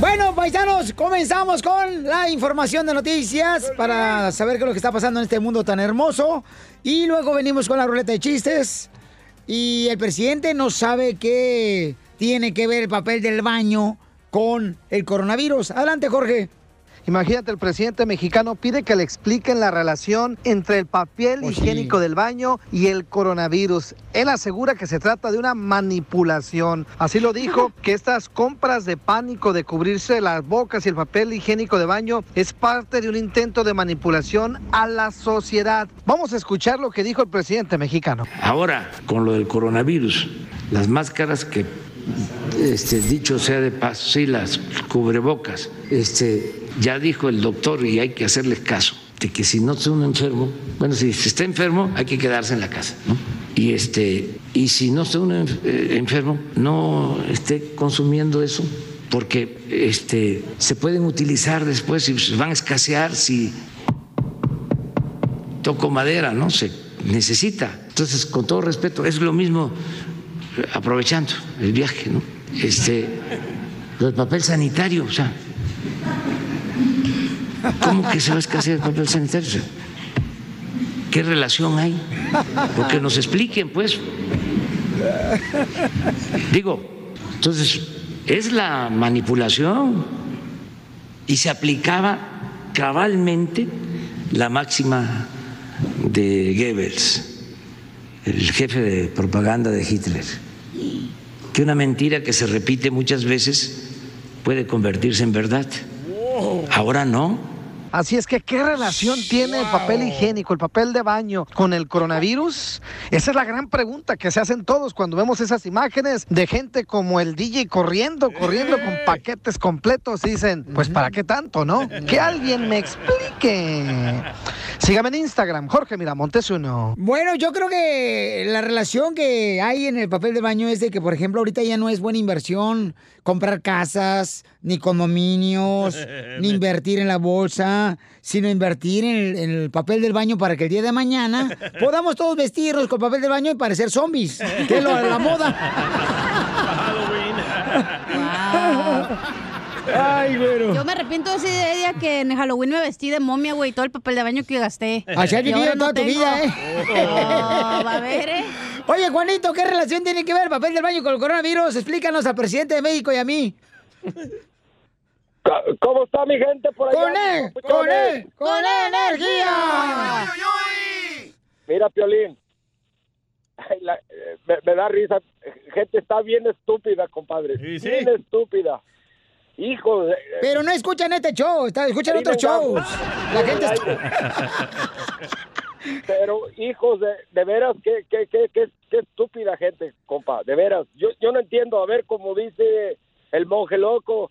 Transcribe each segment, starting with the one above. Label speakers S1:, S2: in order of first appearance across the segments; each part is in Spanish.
S1: Bueno, paisanos, comenzamos con la información de noticias para saber qué es lo que está pasando en este mundo tan hermoso. Y luego venimos con la ruleta de chistes. Y el presidente no sabe qué tiene que ver el papel del baño con el coronavirus. Adelante, Jorge.
S2: Imagínate, el presidente mexicano pide que le expliquen la relación entre el papel
S1: Pues
S2: higiénico del baño y el coronavirus. Él asegura que se trata de una manipulación. Así lo dijo, que estas compras de pánico de cubrirse las bocas y el papel higiénico de baño es parte de un intento de manipulación a la sociedad. Vamos a escuchar lo que dijo el presidente mexicano.
S3: Ahora, con lo del coronavirus, las máscaras que, este, dicho sea de paso, sí, las cubrebocas, este, ya dijo el doctor y hay que hacerle caso, de que si no está uno enfermo, bueno, si se está enfermo, hay que quedarse en la casa. Y, este, y si no está uno eh, enfermo, no esté consumiendo eso, porque este, se pueden utilizar después y van a escasear si toco madera, ¿no? Se necesita. Entonces, con todo respeto, es lo mismo aprovechando el viaje, ¿no? Este, del papel sanitario, o sea, ¿cómo que se va a el papel sanitario? ¿Qué relación hay? Porque nos expliquen, pues. Digo, entonces, es la manipulación y se aplicaba cabalmente la máxima de Goebbels, el jefe de propaganda de Hitler, que una mentira que se repite muchas veces puede convertirse en verdad. Ahora no.
S2: Así es que, ¿qué relación tiene el papel higiénico, el papel de baño con el coronavirus? Esa es la gran pregunta que se hacen todos cuando vemos esas imágenes de gente como el DJ corriendo, corriendo con paquetes completos. Y dicen, pues ¿para qué tanto, no? Que alguien me explique. Sígame en Instagram, Jorge Miramontes uno.
S1: Bueno, yo creo que la relación que hay en el papel de baño es de que, por ejemplo, ahorita ya no es buena inversión comprar casas, ni condominios, ni invertir en la bolsa, sino invertir en el, en el papel del baño para que el día de mañana podamos todos vestirnos con papel de baño y parecer zombies, que es lo- la moda. Ay, güero.
S4: Yo me arrepiento de ese día que en Halloween me vestí de momia, güey, todo el papel de baño que gasté.
S1: Así has vivido
S4: ahora no
S1: toda tu
S4: tengo.
S1: vida, ¿eh?
S4: Oh, va a ver, ¿eh?
S1: Oye, Juanito, ¿qué relación tiene que ver el papel del baño con el coronavirus? Explícanos al presidente de México y a mí.
S5: ¿Cómo está mi gente por allá?
S1: ¡Con él! ¡Con él! ¡Con energía!
S5: Mira, Piolín. Ay, la- eh, me, me da risa. Gente está bien estúpida, compadre.
S1: sí.
S5: Bien estúpida. Hijo de...
S1: Pero no escuchan este show, escuchan
S5: Sí,
S1: otros shows. La gente
S5: Pero, hijos, de, de veras, qué, qué, qué, qué, qué estúpida gente, compa. De veras. Yo, yo no entiendo. A ver, como dice el monje loco,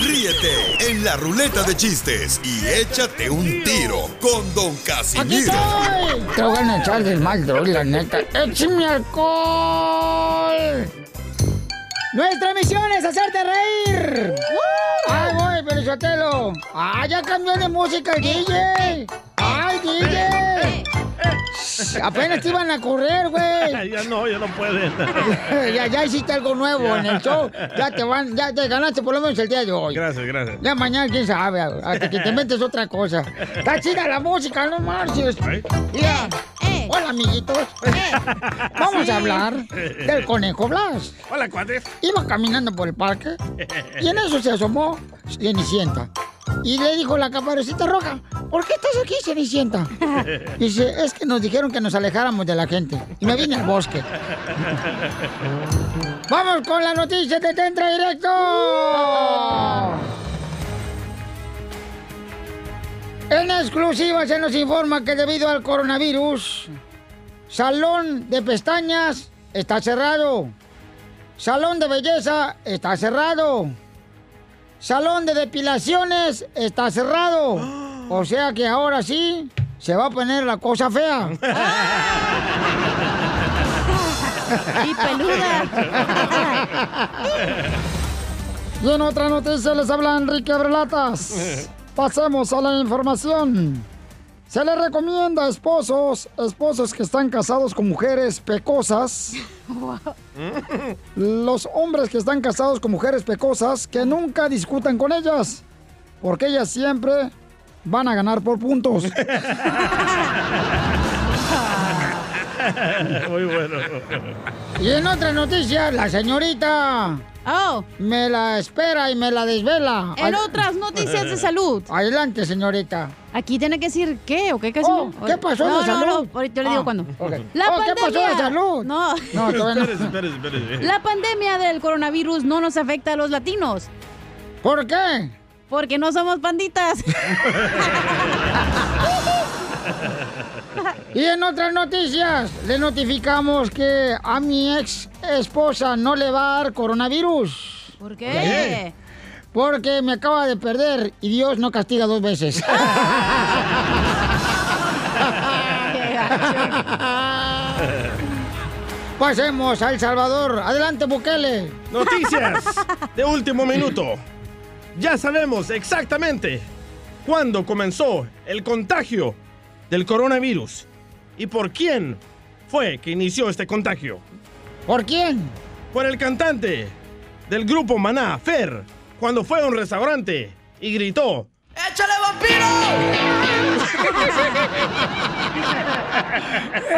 S6: Ríete en la ruleta de chistes y échate un tiro con don Casimiro.
S1: Te voy a echar del mal, droga, la neta. ¡Échame alcohol! Nuestra misión es hacerte reír. ¡Ay, voy, Pelizotelo! ¡Ah, ya cambió de música el DJ! ¡Ay, DJ! Apenas te iban a correr, güey.
S7: ya no, ya no pueden.
S1: ya, ya hiciste algo nuevo en el show. Ya te van, ya te ganaste por lo menos el día de hoy.
S7: Gracias, gracias.
S1: Ya mañana, quién sabe, hasta que te metes otra cosa. Está chida la música, no marches. Hola, amiguitos. Vamos
S7: Sí.
S1: a hablar del conejo Blas.
S7: Hola, cuates.
S1: Iba caminando por el parque y en eso se asomó Cenicienta. Y le dijo la caparucita roja, ¿por qué estás aquí, Cenicienta? Dice, es que nos dijeron que nos alejáramos de la gente. Y me vine al bosque. Vamos con la noticia de Tentra Directo. En exclusiva se nos informa que debido al coronavirus, Salón de Pestañas está cerrado. Salón de Belleza está cerrado. Salón de Depilaciones está cerrado. O sea que ahora sí se va a poner la cosa fea.
S4: Y peluda.
S1: Y en otra noticia les habla Enrique Abrelatas. Pasemos a la información. Se le recomienda a esposos, esposos que están casados con mujeres pecosas, los hombres que están casados con mujeres pecosas, que nunca discutan con ellas, porque ellas siempre van a ganar por puntos.
S7: Muy bueno.
S1: Y en otra noticia, la señorita me la espera y me la desvela.
S4: En otras noticias de salud.
S1: Adelante, señorita.
S4: Aquí tiene que decir qué o qué casi
S1: Oh. ¿qué pasó de
S4: no, no,
S1: salud?
S4: No, ahorita yo le digo
S1: Ah,
S4: cuándo. La
S1: Oh, ¿qué pasó de salud?
S4: No.
S1: No.
S7: Espérese, espérese, espérese.
S4: La pandemia del coronavirus no nos afecta a los latinos.
S1: ¿Por qué?
S4: Porque no somos panditas.
S1: Y en otras noticias, le notificamos que a mi ex esposa no le va a dar coronavirus.
S4: ¿Por qué?
S1: Porque me acaba de perder y Dios no castiga dos veces. Pasemos a El Salvador. Adelante, Bukele.
S7: Noticias de último minuto. Ya sabemos exactamente cuándo comenzó el contagio del coronavirus y por quién fue que inició este contagio.
S1: ¿Por quién?
S7: Por el cantante del grupo Maná, Fer, cuando fue a un restaurante y gritó
S8: ¡Échale vampiro!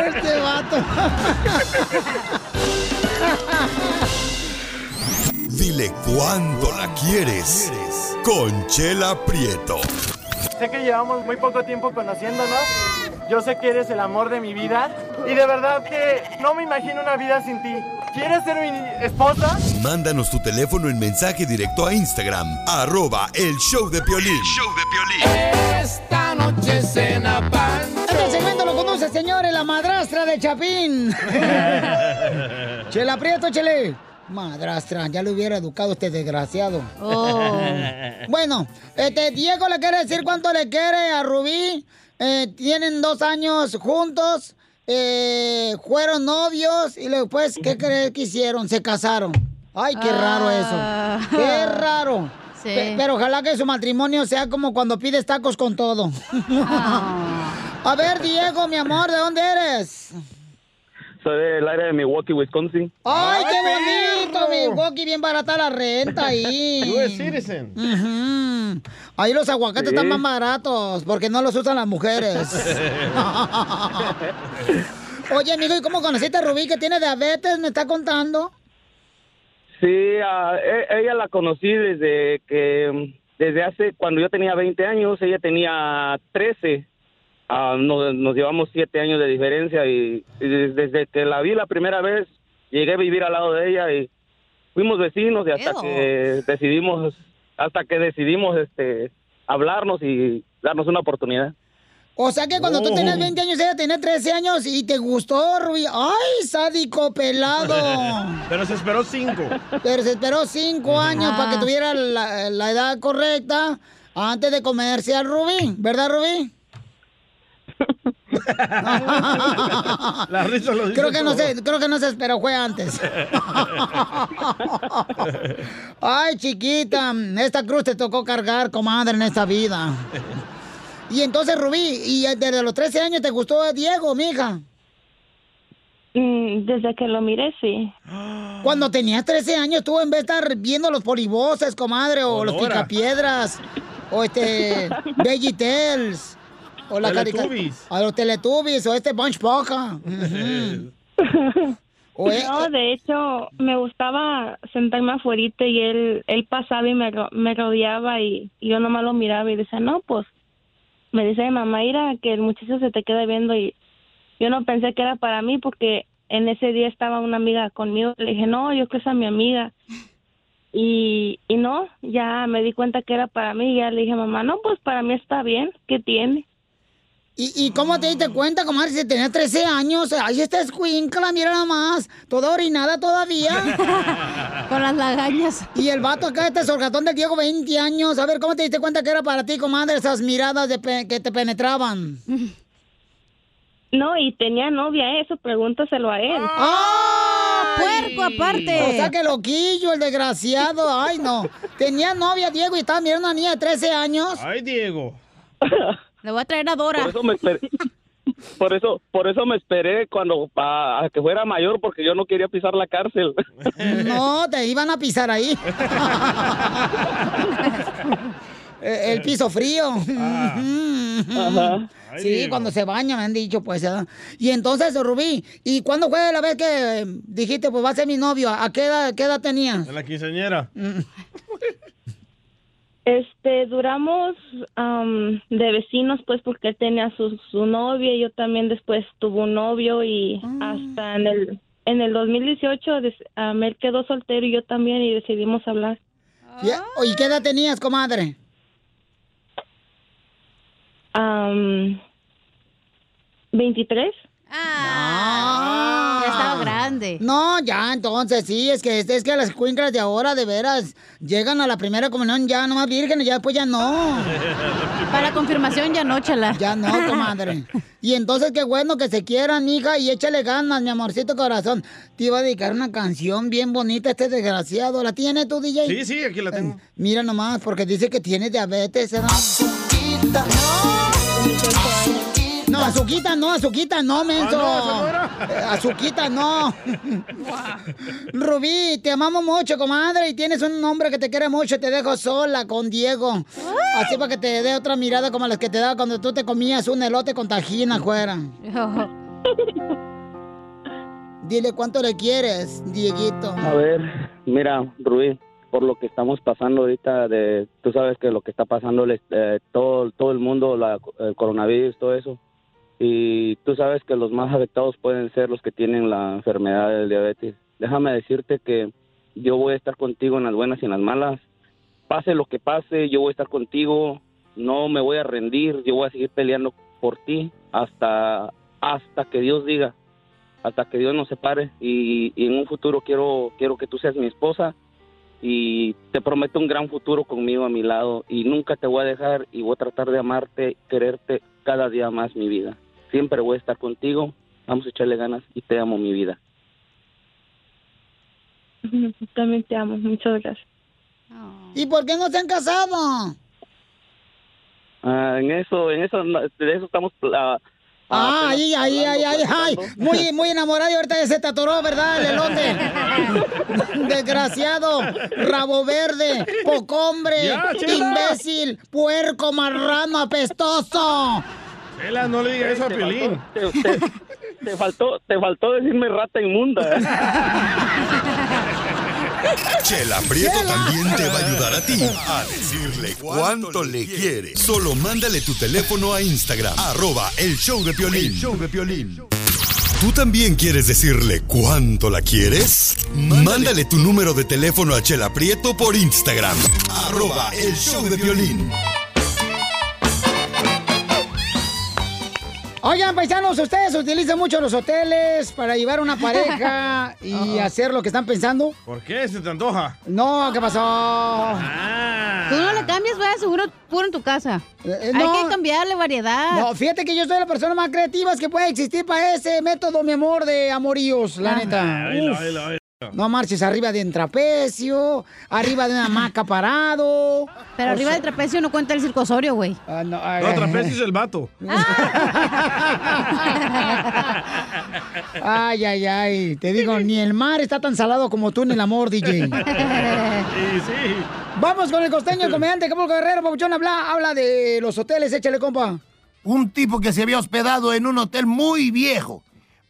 S1: Este vato.
S6: Dile cuándo la quieres. Conchela Prieto.
S9: Sé que llevamos muy poco tiempo conociéndonos. Yo sé que eres el amor de mi vida. Y de verdad que no me imagino una vida sin ti. ¿Quieres ser mi esposa?
S6: Mándanos tu teléfono en mensaje directo a Instagram, arroba el show de Piolín.
S8: Esta noche cena pan.
S1: Este segmento lo conoce, señores, la madrastra de Chapín. Chela Prieto, chele. Madrastra, ya lo hubiera educado este desgraciado.
S4: Oh.
S1: Bueno, este Diego le quiere decir cuánto le quiere a Rubí. Eh, tienen dos años juntos. eh, fueron novios y después, ¿qué crees que hicieron? Se casaron. Ay, qué raro
S4: Ah.
S1: eso. Qué raro.
S4: Sí.
S1: Pe- pero ojalá que su matrimonio sea como cuando pides tacos con todo. A ver, Diego, mi amor, ¿de dónde eres?
S10: Soy del área de Milwaukee, Wisconsin.
S1: ¡Ay, qué bonito! Milwaukee, bien barata la renta ahí.
S7: US Citizen.
S1: Ahí los aguacates
S10: Sí.
S1: están más baratos porque no los usan las mujeres. Oye, amigo, ¿y cómo conociste a Rubí que tiene diabetes? ¿Me está contando?
S10: Sí, ah, e- ella la conocí desde que, desde hace, cuando yo tenía 20 años, ella tenía 13. Ah, nos, nos llevamos 7 años de diferencia y, y des- desde que la vi la primera vez, llegué a vivir al lado de ella y fuimos vecinos y hasta
S4: Ew.
S10: que decidimos, hasta que decidimos este hablarnos y darnos una oportunidad.
S1: O sea que cuando tú
S7: Oh.
S1: tenías 20 años, ella tenía 13 años y te gustó, Rubí. ¡Ay, sádico pelado!
S7: Pero se esperó cinco.
S1: Pero se esperó cinco años
S4: Ah.
S1: para que tuviera la, la edad correcta antes de comerse al Rubí, ¿verdad, Rubí?
S7: La risa lo dice
S1: Creo que no se, creo que no se esperó, fue antes. Ay, chiquita, esta cruz te tocó cargar, comadre, en esta vida. Y entonces, Rubí, y desde los 13 años te gustó Diego, mija.
S11: Mm, desde que lo miré, sí.
S1: Cuando tenías 13 años, tú en vez de estar viendo los polivoces, comadre, o los picapiedras, o este, Veggie Tales, O la
S7: Teletubbies.
S1: A los Teletubbies o este Bunch Poca. O e-
S11: No, de hecho, me gustaba sentarme afuera y él, él pasaba y me, me rodeaba y, y yo nomás lo miraba y decía, no, pues, me dice mamá, mira que el muchacho se te queda viendo y yo no pensé que era para mí porque en ese día estaba una amiga conmigo. Le dije, no, yo que esa mi amiga. Y, y no, ya me di cuenta que era para mí y ya le dije, mamá, no, pues para mí está bien, ¿qué tiene?
S1: ¿Y, ¿Y cómo te diste cuenta, comadre, si tenía 13 años? Ahí está escuincla, mira nada más. Toda orinada todavía.
S4: Con las lagañas.
S1: Y el vato acá, este sorgatón del Diego, 20 años. A ver, ¿cómo te diste cuenta que era para ti, comadre, esas miradas de que te penetraban?
S11: No, y tenía novia, eso, pregúntaselo a él.
S1: ¡Ah!
S4: puerco, aparte!
S1: O sea, que loquillo, el desgraciado. Ay, no. Tenía novia, Diego, y estaba mirando a una niña de 13 años.
S7: Ay, Diego.
S4: Le voy a traer a Dora.
S10: Por eso me esperé. Por eso, por eso me esperé cuando a, a que fuera mayor porque yo no quería pisar la cárcel.
S1: No, te iban a pisar ahí. Eh, El piso frío.
S10: Ajá.
S7: Ay,
S1: Sí, cuando se baña, me han dicho, pues. ¿verdad? Y entonces, Rubí, ¿y cuándo fue la vez que eh, dijiste, pues va a ser mi novio? ¿A qué edad, qué edad tenías?
S7: En la quinceañera.
S11: Este, duramos am, de vecinos, pues, porque él tenía su, su novia y yo también después tuve un novio y hasta en el en el 2018 des- am, él quedó soltero y yo también y decidimos hablar.
S1: ¿Y, y qué edad tenías, comadre?
S11: Am, 23.
S1: Ah,
S4: ya estaba grande.
S1: No, ya, entonces sí, es que es que las cuinclas de ahora de veras llegan a la primera comunión ya nomás vírgenes, ya después ya no.
S4: Para confirmación ya no, chala.
S1: Ya no, comadre. Y entonces qué bueno que se quieran, hija, y échale ganas, mi amorcito corazón. Te iba a dedicar una canción bien bonita a este desgraciado. ¿La tiene tú, DJ?
S7: Sí, sí, aquí la tengo.
S1: Mira nomás, porque dice que tiene diabetes. ¿verdad? No, azuquita no, azuquita no, menso.
S7: Ah,
S1: Eh, azuquita no. Rubí, te amamos mucho, comadre, y tienes un hombre que te quiere mucho. Te dejo sola con Diego. Así para que te dé otra mirada como las que te daba cuando tú te comías un elote con tajín afuera. Dile cuánto le quieres, Dieguito.
S10: A ver, mira, Rubí, por lo que estamos pasando ahorita, de, tú sabes que lo que está pasando, eh, todo, todo el mundo, la, el coronavirus, todo eso, y tú sabes que los más afectados pueden ser los que tienen la enfermedad del diabetes. Déjame decirte que yo voy a estar contigo en las buenas y en las malas. Pase lo que pase, yo voy a estar contigo, no me voy a rendir, yo voy a seguir peleando por ti hasta, hasta que Dios diga hasta que Dios nos separe y, en un futuro quiero quiero que tú seas mi esposa y te prometo un gran futuro conmigo a mi lado y nunca te voy a dejar y voy a tratar de amarte, quererte cada día más mi vida. Siempre voy a estar contigo, vamos a echarle ganas y te amo mi vida.
S11: También te amo, muchas gracias.
S1: ¿Y por qué no se han casado?
S10: Ah, en eso, en eso, de eso estamos ah,
S1: Ah, ahí, ahí, ahí, ahí, ay. Muy, muy enamorado y ahorita ya se te atoró, ¿verdad? El elote. Desgraciado, rabo verde, pocombre, imbécil, puerco, marrano, apestoso.
S7: Chela, no le diga eso a Piolín.
S10: Te, te- te faltó, te faltó decirme rata inmunda.
S6: Chela Prieto también te va a ayudar a ti a decirle cuánto le quiere. Solo mándale tu teléfono a Instagram, arroba el show de Piolín. El show de Piolín. ¿Tú también quieres decirle cuánto la quieres? Mándale tu número de teléfono a Chela Prieto por Instagram, arroba el show de Piolín.
S1: Oigan, paisanos, ustedes utilizan mucho los hoteles para llevar una pareja y hacer lo que están pensando.
S7: ¿Por qué? ¿Se te antoja?
S1: No, ¿qué pasó?
S7: Ah.
S4: Tú no le cambias, vaya, seguro puro en tu casa.
S1: Eh,
S4: Hay
S1: no.
S4: que cambiarle variedad.
S1: No, fíjate que yo soy la persona más creativa que puede existir para ese método, mi amor, de amoríos, la neta. Uf.
S7: oílo, oílo.
S1: No marches arriba de un trapecio, arriba de una hamaca parado.
S4: Pero
S1: O
S4: arriba
S1: sea-
S4: del trapecio no cuenta el circosorio, güey.
S1: Ah, no, ay,
S7: No,
S1: ay,
S7: trapecio es el vato.
S1: Ay, ay, ay. Te digo, ni el mar está tan salado como tú en el amor, DJ.
S7: Sí, sí.
S1: Vamos con el costeño, el comediante Capulco Guerrero, Pabuchón, habla, habla de los hoteles, échale, compa.
S12: un tipo que se había hospedado en un hotel muy viejo.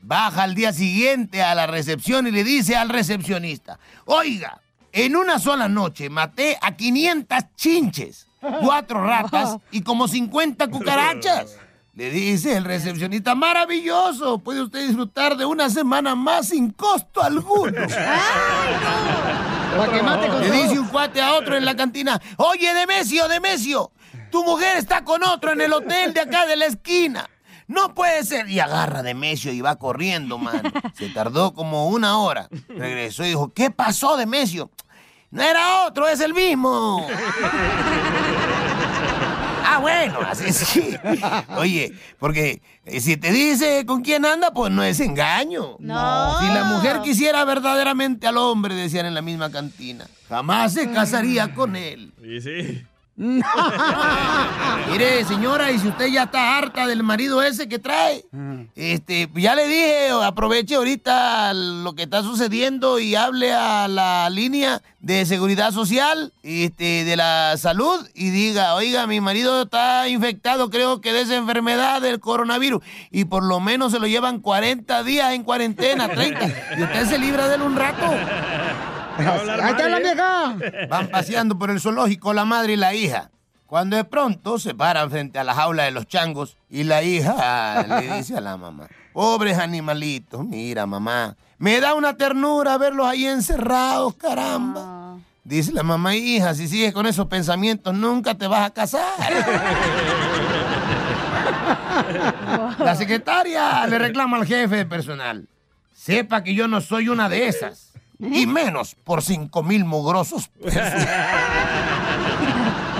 S12: Baja al día siguiente a la recepción y le dice al recepcionista, oiga, en una sola noche maté a 500 chinches, cuatro ratas y como 50 cucarachas. Le dice el recepcionista, maravilloso, puede usted disfrutar de una semana más sin costo alguno.
S1: Mate con
S12: Le dice un cuate a otro en la cantina, oye, Demesio, Demesio, tu mujer está con otro en el hotel de acá de la esquina. No puede ser. Y agarra a Demesio y va corriendo, man. Se tardó como una hora. Regresó y dijo, ¿qué pasó, Demesio? No era otro, es el mismo. Ah, bueno, así sí. Oye, porque eh, si te dice con quién anda, pues no es engaño.
S4: No.
S12: Si la mujer quisiera verdaderamente al hombre, decían en la misma cantina, jamás se casaría con él.
S7: Sí, sí.
S12: Mire, señora, y si usted ya está harta del marido ese que trae, este, ya le dije, aproveche ahorita lo que está sucediendo y hable a la línea de seguridad social, este, de la salud y diga, oiga, mi marido está infectado, creo que de esa enfermedad del coronavirus y por lo menos se lo llevan 40 días en cuarentena, 30, y usted se libra de él un rato.
S1: ¡Ahí está la vieja!
S12: Van paseando por el zoológico la madre y la hija. Cuando de pronto se paran frente a la jaula de los changos y la hija le dice a la mamá, pobres animalitos, mira mamá, me da una ternura verlos ahí encerrados, caramba. Dice la mamá, hija, si sigues con esos pensamientos nunca te vas a casar. La secretaria le reclama al jefe de personal, sepa que yo no soy una de esas. Y menos por cinco mil mugrosos pesos.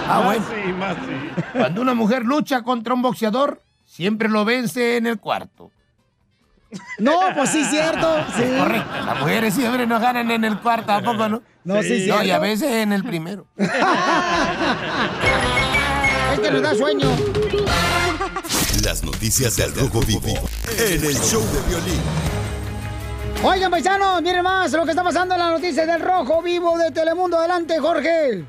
S12: Ah, bueno.
S7: Más sí, más sí.
S12: Cuando una mujer lucha contra un boxeador, siempre lo vence en el cuarto.
S1: No, pues sí, cierto. Sí.
S12: Correcto. Las mujeres siempre nos ganan en el cuarto, ¿a poco no?
S1: No, sí,
S12: No, y a veces en el primero.
S1: Es que nos da sueño.
S6: Las noticias del Rojo Vivo en el show de violín.
S1: Oigan, paisanos, miren más lo que está pasando en la noticia del Rojo Vivo de Telemundo. Adelante, Jorge.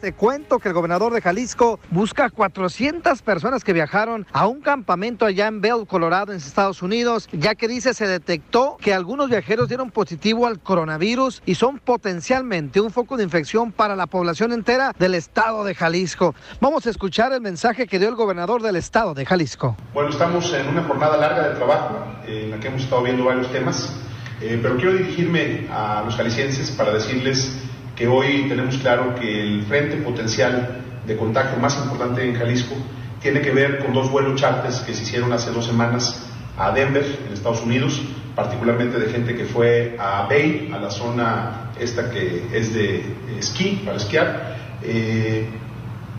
S2: Te cuento que el gobernador de Jalisco busca a 400 personas que viajaron a un campamento allá en Bell, Colorado, en Estados Unidos, ya que dice se detectó que algunos viajeros dieron positivo al coronavirus y son potencialmente un foco de infección para la población entera del estado de Jalisco. Vamos a escuchar el mensaje que dio el gobernador del estado de Jalisco.
S13: Bueno, estamos en una jornada larga de trabajo en la que hemos estado viendo varios temas, eh, pero quiero dirigirme a los jaliscienses para decirles que hoy tenemos claro que el frente potencial de contagio más importante en Jalisco tiene que ver con dos vuelos charters que se hicieron hace dos semanas a Denver, en Estados Unidos, particularmente de gente que fue a Bay, a la zona esta que es de esquí, para esquiar. Eh,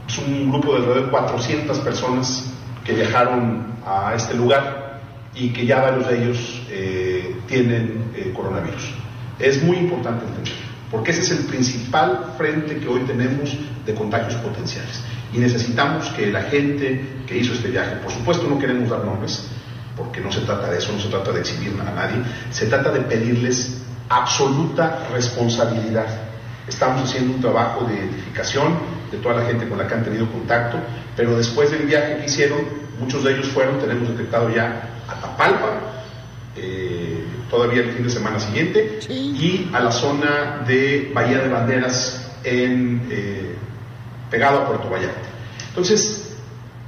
S13: es un grupo de alrededor de 400 personas que viajaron a este lugar y que ya varios de ellos eh, tienen eh, coronavirus. Es muy importante entender, porque ese es el principal frente que hoy tenemos de contagios potenciales. Y necesitamos que la gente que hizo este viaje, por supuesto no queremos dar nombres, porque no se trata de eso, no se trata de exhibir a nadie, se trata de pedirles absoluta responsabilidad. Estamos haciendo un trabajo de identificación de toda la gente con la que han tenido contacto, pero después del viaje que hicieron, muchos de ellos fueron, tenemos detectado ya a Tapalpa, eh, todavía el fin de semana siguiente, y a la zona de Bahía de Banderas, en, eh, pegado a Puerto Vallarta. Entonces,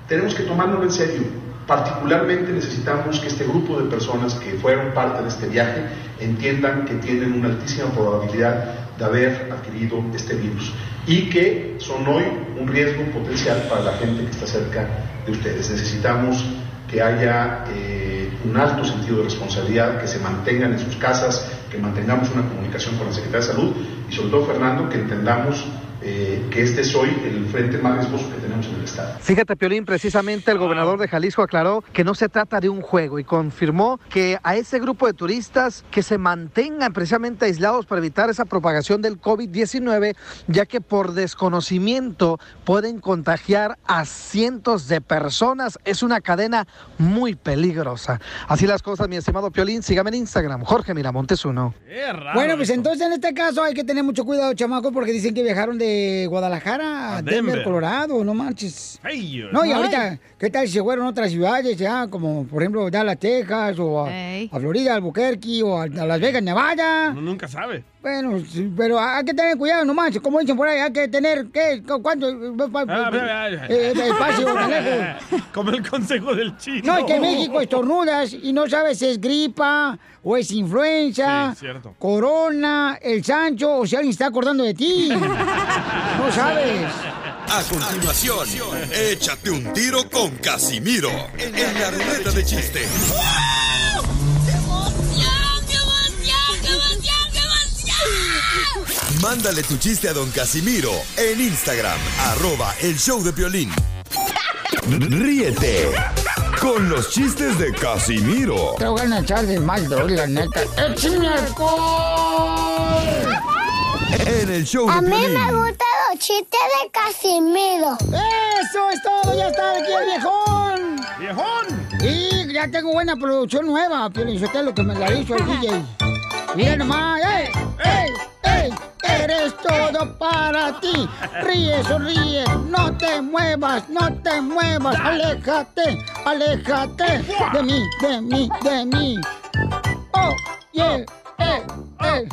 S13: tenemos que tomárnoslo en serio. Particularmente necesitamos que este grupo de personas que fueron parte de este viaje entiendan que tienen una altísima probabilidad de haber adquirido este virus y que son hoy un riesgo potencial para la gente que está cerca de ustedes. Necesitamos que haya eh, un alto sentido de responsabilidad, que se mantengan en sus casas, que mantengamos una comunicación con la Secretaría de Salud y sobre todo, Fernando, que entendamos eh, que este es hoy el frente más riesgoso que tenemos en el Estado.
S2: Fíjate, Piolín, precisamente el gobernador de Jalisco aclaró que no se trata de un juego y confirmó que a ese grupo de turistas que se mantengan precisamente aislados para evitar esa propagación del COVID-19, ya que por desconocimiento pueden contagiar a cientos de personas. Es una cadena muy peligrosa. Así las cosas, mi estimado Piolín. Sígame en Instagram, Jorge Miramontes uno.
S1: Bueno, pues entonces en este caso hay que tener mucho cuidado, chamacos, porque dicen que viajaron de de Guadalajara a Denver,
S7: Denver.
S1: Colorado, no marches.
S7: Ay,
S1: No, y ahorita, ¿qué tal si se fueron a otras ciudades, ya? Como, por ejemplo, Dallas, Texas, o a,
S7: Ey.
S1: a Florida, Albuquerque, o a, a Las Vegas, Nevada.
S7: Uno nunca sabe.
S1: Bueno, sí, pero hay que tener cuidado, no manches. Como dicen por ahí, hay que tener, ¿qué? ¿Cu- ¿Cuánto?
S7: Ah,
S1: Eh, espacio.
S7: Como el consejo del chino.
S1: No, es que en México estornudas y no sabes si es gripa o es influenza,
S7: Sí,
S1: corona, el Sancho o si alguien está acordando de ti. No sabes.
S6: A continuación, échate un tiro con Casimiro en la ruleta de chiste. Mándale tu chiste a don Casimiro en Instagram, arroba el show de violín. Ríete con los chistes de Casimiro
S1: Te voy a echar de mal, droga, la neta. ¡Échame alcohol!
S6: en el show de
S14: A mí
S6: Piolín.
S14: me gustan los chistes de Casimiro.
S1: ¡Eso es todo! ¡Ya está aquí el viejón!
S7: ¡Viejón!
S1: Y ya tengo buena producción nueva, pero eso lo que me la hizo el DJ. Mira nomás, ¡ey! ¡ey! Eres todo para ti. Ríe, sonríe, no te muevas, no te muevas. Aléjate, aléjate de mí, de mí, de mí. Oh, yeah, eh, eh.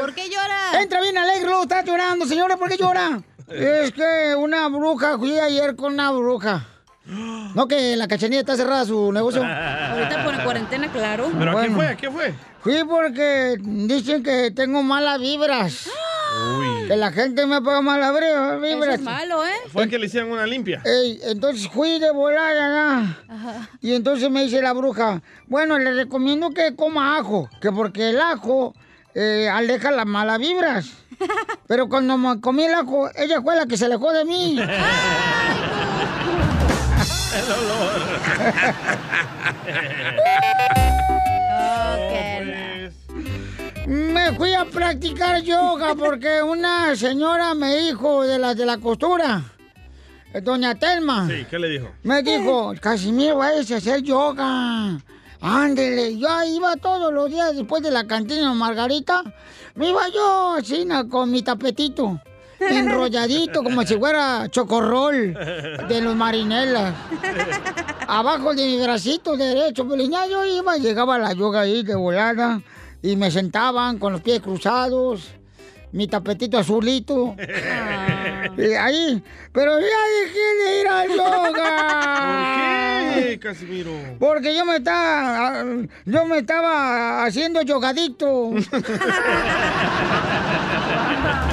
S4: ¿Por qué llora?
S1: Entra bien alegre, luego está llorando, señora, ¿por qué llora? Es que una bruja, fui ayer con una bruja. No, que la cachanilla está cerrada su negocio.
S4: Ahorita por cuarentena, claro.
S7: ¿Pero a qué
S1: Bueno.
S7: fue? ¿A qué fue?
S1: Fui porque dicen que tengo malas vibras. Que la gente me pega malas vibra- vibras.
S4: es malo, ¿eh?
S7: Fue que le hicieron una limpia.
S1: Ey, entonces fui de volada, ¿no? Y entonces me dice la bruja, bueno, le recomiendo que coma ajo, que porque el ajo eh, aleja las malas vibras. Pero cuando me comí el ajo, ella fue la que se alejó de mí.
S7: El
S1: Me fui a practicar yoga porque una señora me dijo de las de la costura, doña Telma.
S7: Sí, ¿qué le dijo?
S1: Me dijo, Casimiro, váyase a hacer yoga. Ándele, yo ahí iba todos los días después de la cantina Margarita. Me iba yo así na, con mi tapetito, enrolladito, como si fuera chocorrol de los marinelas. Abajo de mi bracito derecho, pues ya yo iba, llegaba a la yoga ahí de volada y me sentaban con los pies cruzados, mi tapetito azulito. Y ahí, pero ya dejé de ir al yoga.
S7: ¿Por qué, Casimiro?
S1: Porque yo me estaba, yo me estaba haciendo yogadicto.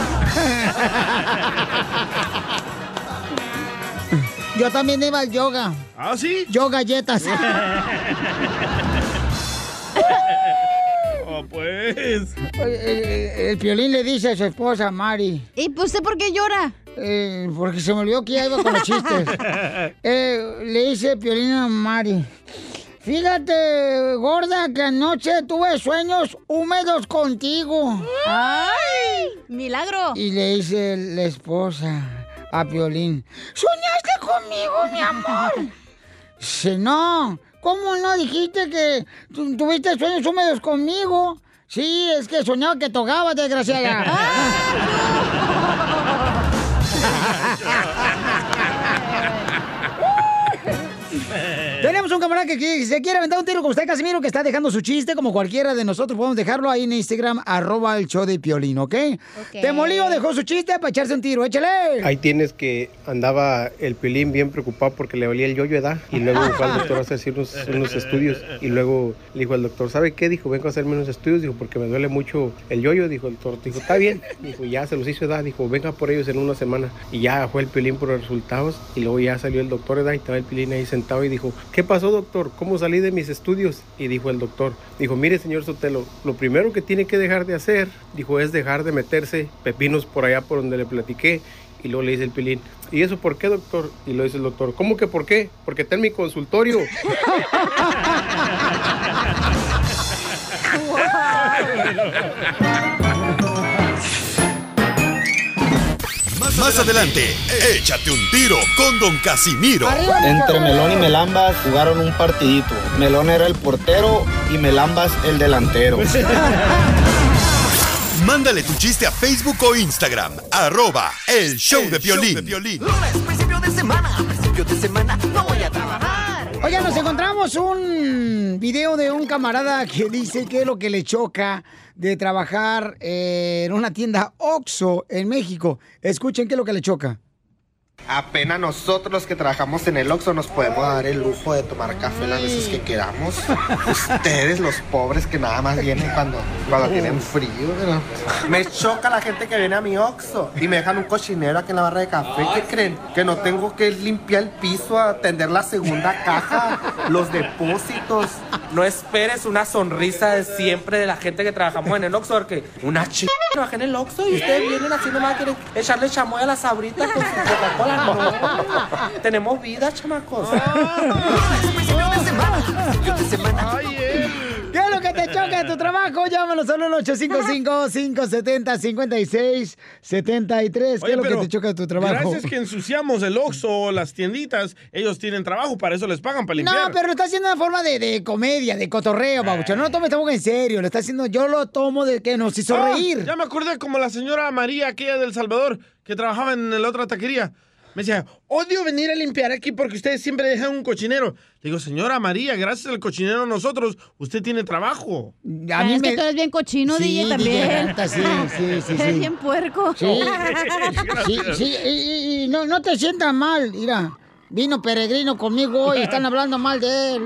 S1: Yo también iba al yoga.
S7: ¿Ah, sí?
S1: Yo galletas.
S7: Oh, pues.
S1: El, piolín le dice a su esposa, Mari.
S4: ¿Y pues usted por qué llora?
S1: Eh, porque se me olvidó que ya iba con los chistes. Eh, le dice Piolín a Mari. Fíjate, gorda, que anoche tuve sueños húmedos contigo.
S4: ¡Ay! ¡Milagro!
S1: Y le dice la esposa a Piolín. ¿Soñaste conmigo, mi amor? Dice, no. ¿Cómo no dijiste que tu- tuviste sueños húmedos conmigo? Sí, es que soñaba que tocaba, desgraciada. Tenemos un camarada que, que se quiere aventar un tiro con usted, Casimiro, que está dejando su chiste, como cualquiera de nosotros. Podemos dejarlo ahí en Instagram, arroba el show de Piolín, ¿ok? Temolío dejó su chiste para echarse un tiro, échale.
S15: Ahí tienes que andaba el pilín bien preocupado porque le olía el yoyo, ¿edad? Y luego fue al doctor a hacerse unos, unos estudios. Y luego le dijo al doctor, ¿sabe qué? Dijo, vengo a hacerme unos estudios. Dijo, porque me duele mucho el yoyo. Dijo el doctor, dijo, está bien. Dijo, ya se los hizo, ¿edad? Dijo, venga por ellos en una semana. Y ya fue el pilín por los resultados. Y luego ya salió el doctor, ¿edad? Y estaba el pilín ahí sentado y dijo, ¿qué pasó, doctor? ¿Cómo salí de mis estudios? Y dijo el doctor, dijo, mire, señor Sotelo, lo primero que tiene que dejar de hacer, dijo, es dejar de meterse pepinos por allá por donde le platiqué. Y luego le dice el pilín, ¿y eso por qué, doctor? Y lo dice el doctor, ¿cómo que por qué? Porque está en mi consultorio.
S6: Más adelante, échate un tiro con Don Casimiro.
S16: Entre Melón y Melambas jugaron un partidito. Melón era el portero y Melambas el delantero.
S6: Mándale tu chiste a Facebook o Instagram, arroba el show de Piolín.
S17: Principio de semana, principio de semana, no voy a trabajar.
S1: Oigan, nos encontramos un video de un camarada que dice que es lo que le choca de trabajar eh, en una tienda Oxxo en México. Escuchen qué es lo que le choca.
S18: Apenas nosotros los que trabajamos en el Oxxo nos podemos dar el lujo de tomar café las veces que queramos. Ustedes, los pobres que nada más vienen cuando, cuando tienen frío. ¿no? Me choca la gente que viene a mi Oxxo y me dejan un cochinero aquí en la barra de café. ¿Qué creen? Que no tengo que limpiar el piso, atender la segunda caja, los depósitos.
S19: No esperes una sonrisa de siempre de la gente que trabajamos en el Oxxo, porque una chica trabaja en el Oxxo y ustedes vienen así nomás quieren echarle chamoy a las sabritas con su Coca-Cola. No. Tenemos vida, chamacos.
S1: ¿Qué es lo que te choca de tu trabajo? Llámanos al 855-570-5673. ¿Qué es lo que te choca de tu trabajo?
S7: Gracias que ensuciamos el Oxxo, las tienditas, ellos tienen trabajo, para eso les pagan, para limpiar.
S1: No, pero lo está haciendo de forma de, de comedia, de cotorreo, babucho. No lo tomes tampoco en serio. Lo está haciendo, yo lo tomo de que nos hizo
S7: Ah,
S1: reír.
S7: Ya me acordé como la señora María, aquella del Salvador, que trabajaba en la otra taquería. Me decía, odio venir a limpiar aquí porque ustedes siempre dejan un cochinero. Le digo, señora María, gracias al cochinero nosotros, usted tiene trabajo.
S1: A mí
S4: es
S1: me-
S4: que tú eres bien cochino,
S1: Sí,
S4: DJ, también.
S1: sí, sí, sí,
S4: Eres
S1: sí.
S4: bien puerco.
S1: Sí, sí, sí, y, y- y no, no te sientas mal, mira. Vino Peregrino conmigo hoy, están hablando mal de él.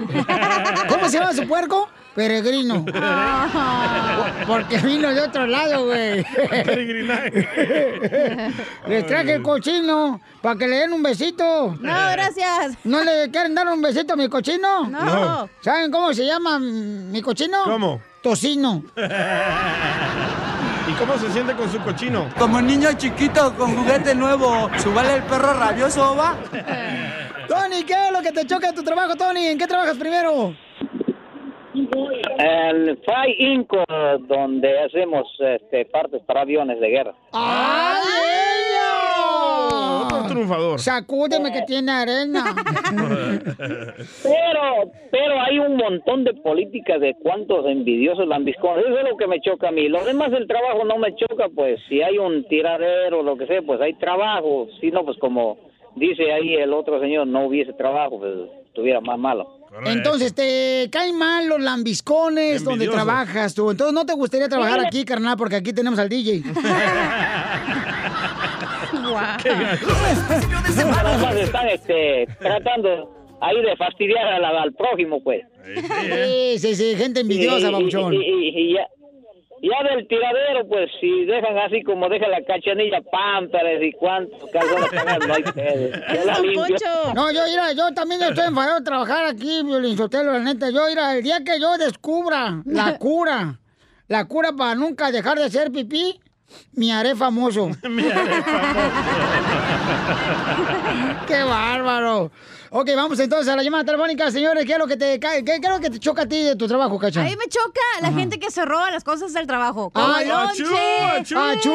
S1: ¿Cómo se llama su puerco? Peregrino. Por- Porque vino de otro lado, güey. Les traje el cochino para que le den un besito.
S4: No, gracias.
S1: ¿No le quieren dar un besito a mi cochino?
S4: No. No.
S1: ¿Saben cómo se llama mi cochino?
S7: ¿Cómo?
S1: Tocino.
S7: ¿Y cómo se siente con su cochino?
S8: Como niño chiquito con juguete nuevo, ¿subale el perro rabioso, va?
S1: Tony, ¿qué es lo que te choca de tu trabajo, Tony? ¿En qué trabajas primero?
S20: El Fly Inco, donde hacemos este, partes para aviones de guerra.
S1: ¡Ay!
S7: Otro triunfador.
S1: Sacúdeme que tiene arena.
S20: Pero, pero hay un montón de políticas de cuántos envidiosos lambiscones. Eso es lo que me choca a mí. Lo demás del trabajo no me choca, pues si hay un tiradero o lo que sea, pues hay trabajo. Si no, pues como dice ahí el otro señor, no hubiese trabajo, pues estuviera más malo.
S1: Entonces, ¿te caen mal los lambiscones donde
S20: Envidiosos.
S1: trabajas tú? Entonces, ¿no te gustaría trabajar aquí, carnal? Porque aquí tenemos al DJ.
S20: Más están este, tratando ahí de fastidiar a la- al prójimo, pues.
S1: Sí, sí, sí, gente envidiosa,
S20: Y-. Y, y- y ya, ya del tiradero, pues, si dejan así como deja la cachanilla, pámpares y cuántos calzones no hay pedo. Yo la limpio.
S1: No, yo, mira, yo también estoy enfadado de trabajar aquí, Violín Sotelo, la neta. Yo, mira, el día que yo descubra la cura, la cura para nunca dejar de hacer pipí, me haré famoso. ¡Qué bárbaro! Ok, vamos entonces a la llamada telefónica, señores. ¿Qué es lo que te cae? ¿Qué, qué es lo que te choca a ti de tu trabajo, Cacha?
S4: A mí me choca la gente que se roba las cosas del trabajo. Como
S1: Ay,
S4: lonche,
S7: achú, achú,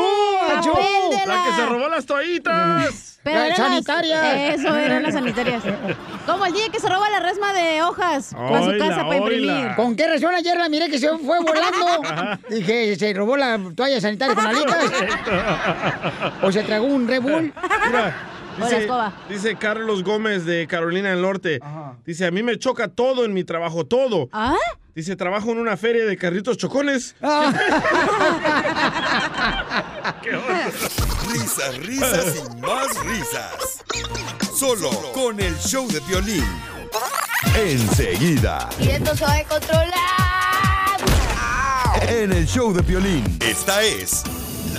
S7: achú.
S4: de
S7: La que se robó las toallitas.
S4: Pero
S1: Las sanitarias.
S4: Eso, eran las sanitarias. Como el día que se roba la resma de hojas para su casa para imprimir.
S1: ¿Con qué razón ayer la miré que se fue volando? Dije, se robó la toalla sanitaria con alitas. o se tragó un Red Bull.
S7: Mira, dice,
S4: escoba.
S7: dice Carlos Gómez de Carolina del Norte. Dice, a mí me choca todo en mi trabajo, todo.
S4: ¿Ah?
S7: Dice, trabajo en una feria de carritos chocones.
S6: Risas, risas y más risas. Solo con el show de violín. Enseguida.
S14: Y esto se va a controlar.
S6: En el show de violín. Esta es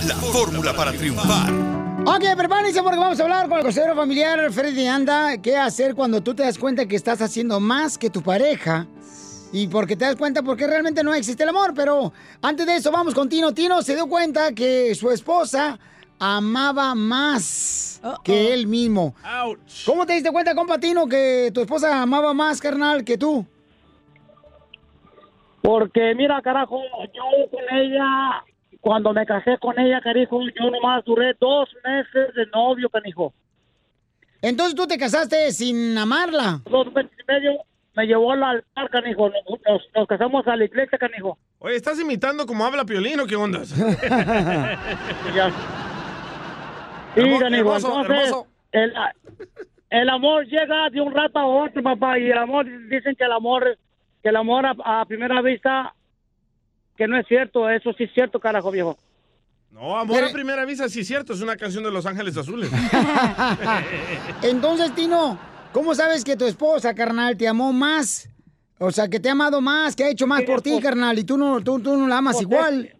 S6: la fórmula para triunfar.
S1: Ok, prepárense porque vamos a hablar con el consejero familiar Freddy Anda. ¿Qué hacer cuando tú te das cuenta que estás haciendo más que tu pareja? Y porque te das cuenta porque realmente no existe el amor. Pero antes de eso, vamos con Tino. Tino se dio cuenta que su esposa amaba más que él mismo. ¿Cómo te diste cuenta, compa Tino, que tu esposa amaba más, carnal, que tú?
S5: Porque mira, carajo, yo con ella, cuando me casé con ella, carajo, yo nomás duré dos meses de novio, canijo.
S1: Entonces tú te casaste sin amarla.
S5: Dos meses y medio me llevó al altar, canijo. Nos, nos- nos casamos a la iglesia, canijo.
S7: Oye, ¿estás imitando como habla Piolín o qué onda?
S21: Sí,
S7: Hermo-
S21: Canijo,
S7: hermoso,
S21: entonces,
S7: hermoso.
S21: El, el amor llega de un rato a otro, papá, y el amor, dicen que el amor, que el amor a, a primera vista, que no es cierto, eso sí es cierto, carajo, viejo.
S7: No, amor a primera vista, sí es cierto, es una canción de Los Ángeles Azules.
S1: Entonces, Tino, ¿cómo sabes que tu esposa, carnal, te amó más? O sea, que te ha amado más, que ha hecho más por ti, carnal, y tú no, tú, tú no la amas
S21: Pues,
S1: igual.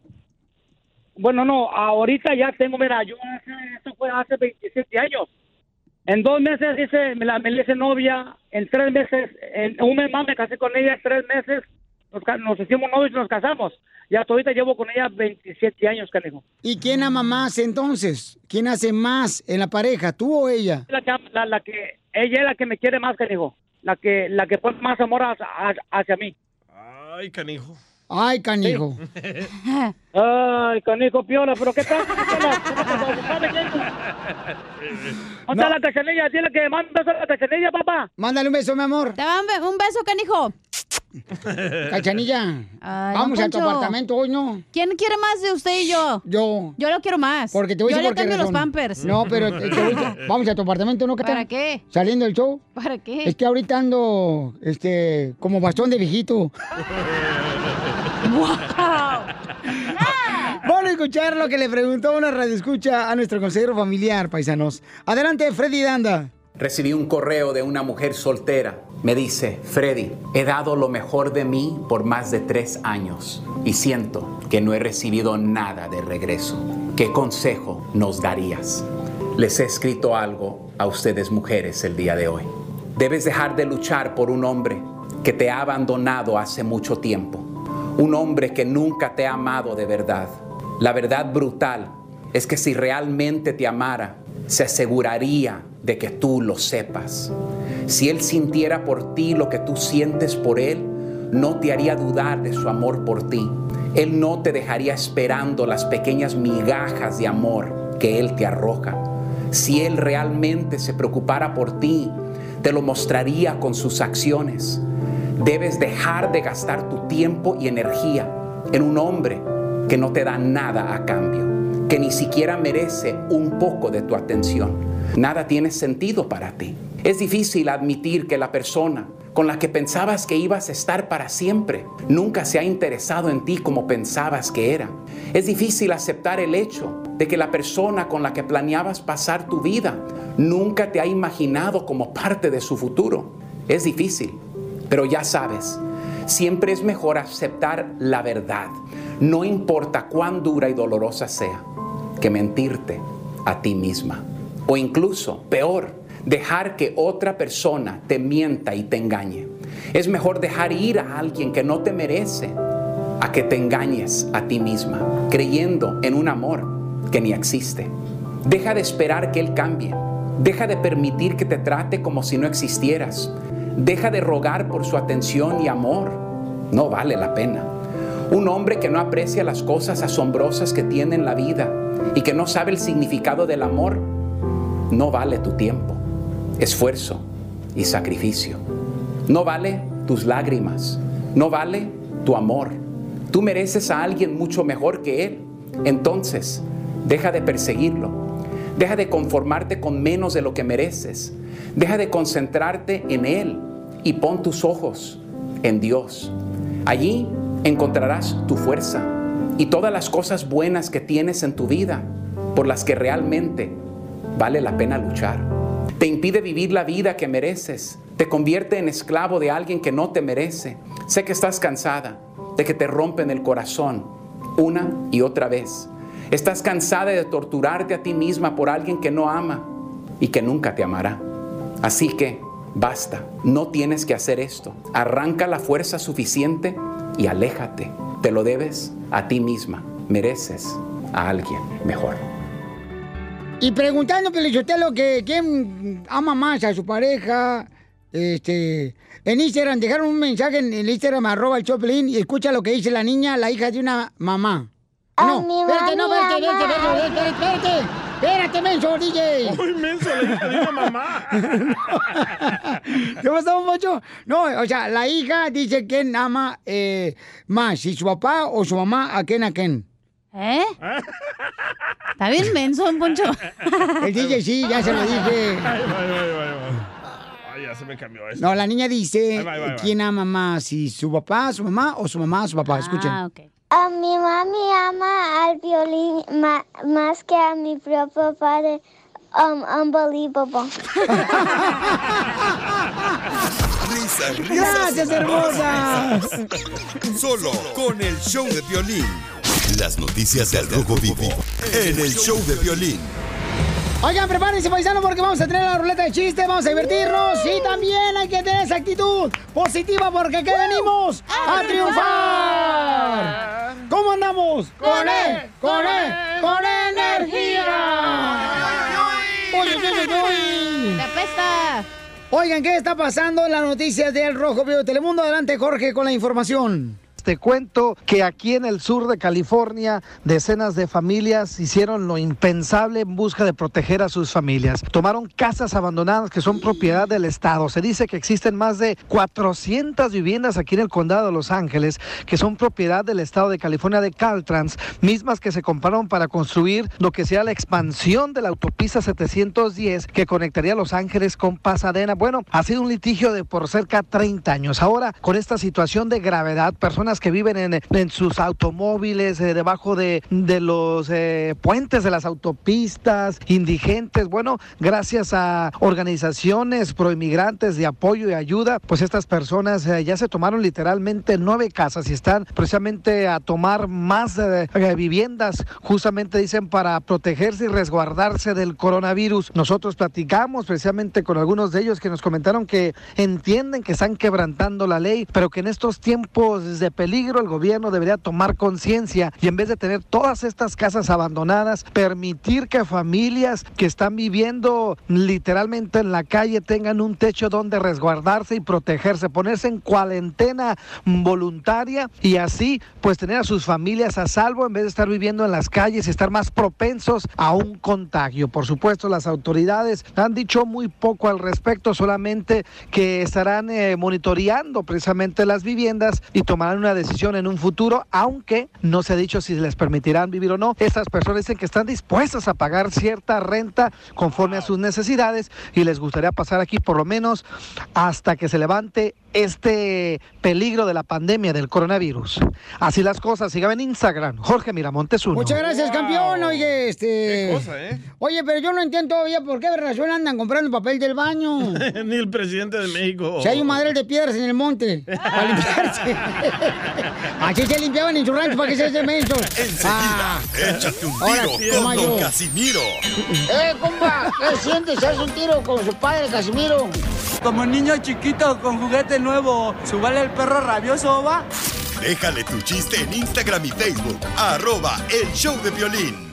S21: Bueno, no, ahorita ya tengo, mira, yo hace, esto fue hace 27 años. En dos meses hice, me la me la hice novia, en tres meses, en un mes más me casé con ella, tres meses nos, hicimos novios y nos casamos. Y hasta ahorita llevo con ella 27 años, canijo.
S1: ¿Y quién ama más entonces? ¿Quién hace más en la pareja, tú o ella?
S21: La que, la, la que, ella es la que me quiere más, canijo. La que, la que pone más amor hacia, hacia mí.
S7: Ay, canijo.
S1: Ay, canijo.
S21: Ay, canijo piola, pero ¿qué tal? ¿Dónde está la cachanilla? Dile que manda un beso a la cachanilla, papá.
S1: Mándale un beso, mi amor.
S4: Te un beso, canijo.
S1: Cachanilla,
S4: Ay,
S1: vamos a tu apartamento hoy, ¿no?
S4: ¿Quién quiere más de usted y yo?
S1: Yo.
S4: Yo lo quiero más.
S1: Porque te voy a
S4: yo le cambio los pampers.
S1: No, pero te- te voy a- vamos a tu apartamento, ¿no?
S4: ¿Para qué?
S1: Saliendo del show.
S4: ¿Para qué?
S1: Es que ahorita ando, este, como bastón de viejito. Vamos a escuchar lo que le preguntó una radioescucha a nuestro consejero familiar, paisanos. Adelante, Freddy Danda.
S22: Recibí un correo de una mujer soltera. Me dice, Freddy, he dado lo mejor de mí por más de tres años y siento que no he recibido nada de regreso. ¿Qué consejo nos darías? Les he escrito algo a ustedes mujeres el día de hoy. Debes dejar de luchar por un hombre que te ha abandonado hace mucho tiempo. Un hombre que nunca te ha amado de verdad. La verdad brutal es que si realmente te amara, se aseguraría de que tú lo sepas. Si él sintiera por ti lo que tú sientes por él, no te haría dudar de su amor por ti. Él no te dejaría esperando las pequeñas migajas de amor que él te arroja. Si él realmente se preocupara por ti, te lo mostraría con sus acciones. Debes dejar de gastar tu tiempo y energía en un hombre que no te da nada a cambio, que ni siquiera merece un poco de tu atención. Nada tiene sentido para ti. Es difícil admitir que la persona con la que pensabas que ibas a estar para siempre nunca se ha interesado en ti como pensabas que era. Es difícil aceptar el hecho de que la persona con la que planeabas pasar tu vida nunca te ha imaginado como parte de su futuro. Es difícil, pero ya sabes, siempre es mejor aceptar la verdad, no importa cuán dura y dolorosa sea, que mentirte a ti misma. O incluso, peor, dejar que otra persona te mienta y te engañe. Es mejor dejar ir a alguien que no te merece a que te engañes a ti misma, creyendo en un amor que ni existe. Deja de esperar que Él cambie. Deja de permitir que te trate como si no existieras. Deja de rogar por su atención y amor. No vale la pena. Un hombre que no aprecia las cosas asombrosas que tiene en la vida y que no sabe el significado del amor, no vale tu tiempo, esfuerzo y sacrificio. No vale tus lágrimas, no vale tu amor. Tú mereces a alguien mucho mejor que él. Entonces, deja de perseguirlo. Deja de conformarte con menos de lo que mereces. Deja de concentrarte en él y pon tus ojos en Dios. Allí encontrarás tu fuerza y todas las cosas buenas que tienes en tu vida por las que realmente vale la pena luchar. Te impide vivir la vida que mereces. Te convierte en esclavo de alguien que no te merece. Sé que estás cansada de que te rompen el corazón una y otra vez. Estás cansada de torturarte a ti misma por alguien que no ama y que nunca te amará. Así que basta, no tienes que hacer esto. Arranca la fuerza suficiente y aléjate. Te lo debes a ti misma. Mereces a alguien mejor.
S1: Y preguntando, Pelichotelo, que quién ama más a su pareja, este, en Instagram, dejaron un mensaje en el Instagram, arroba el Choplin, y escucha lo que dice la niña, la hija de una mamá. No,
S14: mi
S1: espérate, no, espérate, espérate, espérate, espérate, espérate. Espérate, menso, DJ.
S7: Muy menso, la hija de una mamá.
S1: ¿Qué pasó, Poncho? No, o sea, la hija dice quién ama eh, más, si su papá o su mamá, a quién a quién.
S4: ¿Eh? Está bien menso, don Poncho.
S1: El DJ sí, ya se lo dije.
S7: Ay, ya se me cambió esto.
S1: No, la niña dice quién ama más, si su papá, su mamá o su mamá, su papá. Escuchen.
S4: Ah,
S14: A mi mami ama al violín ma- más que a mi propio padre. Um, unbelievable.
S6: Risas, risas.
S1: Gracias,
S6: y más
S1: hermosa.
S6: risas. Solo con el show de violín. Las noticias del Rojo Vivo en el show de violín.
S1: Oigan, prepárense, paisano, porque vamos a tener la ruleta de chistes, vamos a divertirnos y también hay que tener esa actitud positiva porque aquí venimos a triunfar. ¿Cómo andamos? Con él, con él, con energía. Uy, uy, uy, uy.
S4: ¡Te apesta!
S1: Oigan, ¿qué está pasando en las noticias del Rojo Vivo de Telemundo? Adelante, Jorge, con la información.
S2: Te cuento que aquí en el sur de California, decenas de familias hicieron lo impensable en busca de proteger a sus familias. Tomaron casas abandonadas que son propiedad del Estado. Se dice que existen más de 400 viviendas aquí en el condado de Los Ángeles que son propiedad del Estado de California de Caltrans, mismas que se compraron para construir lo que sea la expansión de la autopista 710 que conectaría Los Ángeles con Pasadena. Bueno, ha sido un litigio de por cerca 30 años. Ahora, con esta situación de gravedad, personas que viven en, en sus automóviles, eh, debajo de, de los eh, puentes de las autopistas, indigentes, bueno, gracias a organizaciones proinmigrantes de apoyo y ayuda, pues estas personas eh, ya se tomaron literalmente nueve casas y están precisamente a tomar más viviendas, justamente dicen para protegerse y resguardarse del coronavirus. Nosotros platicamos precisamente con algunos de ellos que nos comentaron que entienden que están quebrantando la ley, pero que en estos tiempos de peligro el gobierno debería tomar conciencia y en vez de tener todas estas casas abandonadas, permitir que familias que están viviendo literalmente en la calle tengan un techo donde resguardarse y protegerse, ponerse en cuarentena voluntaria y así pues tener a sus familias a salvo en vez de estar viviendo en las calles y estar más propensos a un contagio. Por supuesto, las autoridades han dicho muy poco al respecto, solamente que estarán eh, monitoreando precisamente las viviendas y tomarán una decisión en un futuro, aunque no se ha dicho si les permitirán vivir o no. Estas personas dicen que están dispuestas a pagar cierta renta conforme a sus necesidades y les gustaría pasar aquí por lo menos hasta que se levante este peligro de la pandemia del coronavirus. Así las cosas, síganme en Instagram, Jorge Miramontes uno.
S1: Muchas gracias, campeón. Oye, este.
S7: Qué cosa, ¿eh?
S1: Oye, pero yo no entiendo todavía por qué razón andan comprando papel del baño.
S7: Ni el presidente de México.
S1: Si hay un madral de piedras en el monte para limpiarse. Así se limpiaban en su rancho para que se hace menso. Ah.
S6: Échate un
S1: Ahora
S6: tiro
S1: sí,
S6: con
S1: Mayo.
S6: Don Casimiro.
S1: ¡Eh, compa! ¿Qué sientes? ¿Haz un tiro con su padre, Casimiro?
S8: Como niño chiquito con juguete nuevo, ¿subale el perro rabioso, va?
S6: Déjale tu chiste en Instagram y Facebook. Arroba el show de violín.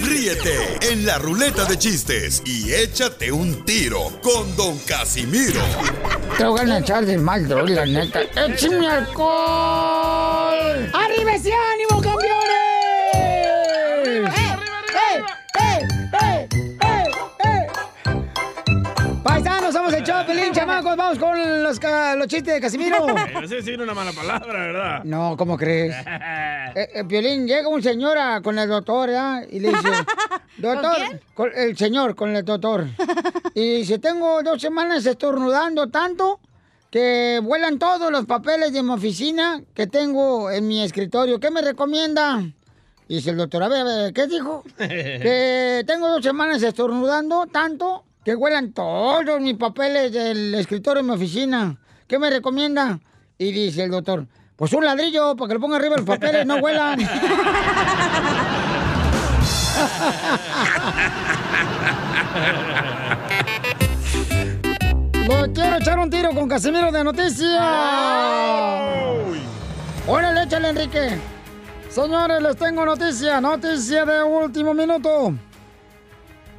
S6: Ríete en la ruleta de chistes y échate un tiro con Don Casimiro.
S1: Te voy a echar de mal, droga, la neta. ¡Échame alcohol! ¡Arriba ese ánimo, campeones! ¡Eh, eh, eh, eh, eh! Paisanos, somos el show, Pelín, chamacos. Vamos con los, los chistes de Casimiro.
S7: No sé decir una mala palabra, ¿verdad?
S1: No, ¿cómo crees? Eh, eh, Piolín, llega un señor a- con el doctor, ¿ya? Y le dice, doctor,
S4: quién?
S1: con el señor, con el doctor. Y dice, tengo dos semanas estornudando tanto que vuelan todos los papeles de mi oficina que tengo en mi escritorio. ¿Qué me recomienda? Y dice el doctor, a ver, a ver, ¿qué dijo? que tengo dos semanas estornudando tanto que huelan todos mis papeles del escritorio en mi oficina. ¿Qué me recomienda? Y dice el doctor, pues un ladrillo para que lo ponga arriba los papeles, no huelan. Lo quiero echar un tiro con Casimiro de Noticias. Órale, échale, Enrique. Señores, les tengo noticia, noticia de último minuto.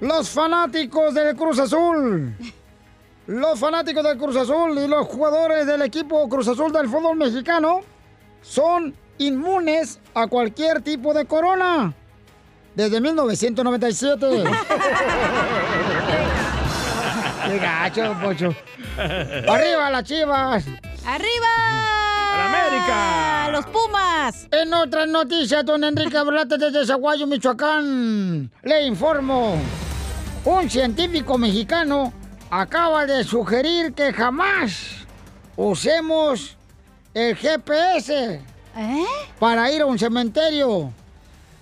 S1: Los fanáticos del Cruz Azul. Los fanáticos del Cruz Azul y los jugadores del equipo Cruz Azul del fútbol mexicano son inmunes a cualquier tipo de corona. Desde 1997. Qué gacho, don Poncho. ¡Arriba las chivas!
S4: ¡Arriba!
S7: ¡A América!
S4: ¡Los Pumas!
S1: En otras noticias, don Enrique Abrate desde Zaguayo, Michoacán, le informo. Un científico mexicano acaba de sugerir que jamás usemos el GPS para ir a un cementerio.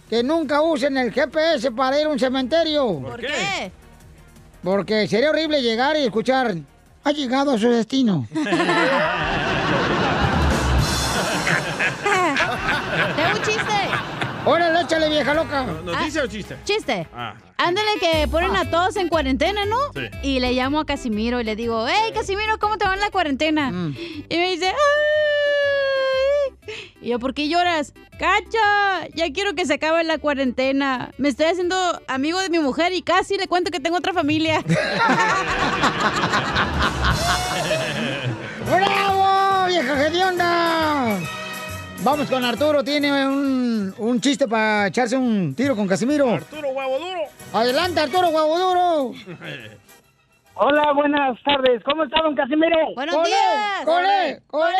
S1: Que nunca usen el GPS para ir a un cementerio.
S4: ¿Por qué?
S1: Porque sería horrible llegar y escuchar, ha llegado a su destino. vieja loca!
S7: ¿Noticia o chiste?
S4: Chiste.
S7: Ah.
S4: Ándale que ponen a todos en cuarentena, ¿no?
S7: Sí.
S4: Y le llamo a Casimiro y le digo, hey, Casimiro, ¿cómo te va en la cuarentena? Y me dice, ¡ay! Y yo, ¿por qué lloras? ¡Cacha! Ya quiero que se acabe la cuarentena. Me estoy haciendo amigo de mi mujer y casi le cuento que tengo otra familia.
S1: ¡Bravo, vieja hedionda! Vamos con Arturo, tiene un, un chiste para echarse un tiro con Casimiro.
S7: Arturo, huevo duro.
S1: Adelante, Arturo, huevo duro.
S21: Hola, buenas tardes. ¿Cómo está, don Casimiro?
S4: ¡Buenos
S1: ¡Cole,
S4: días!
S1: cole, cole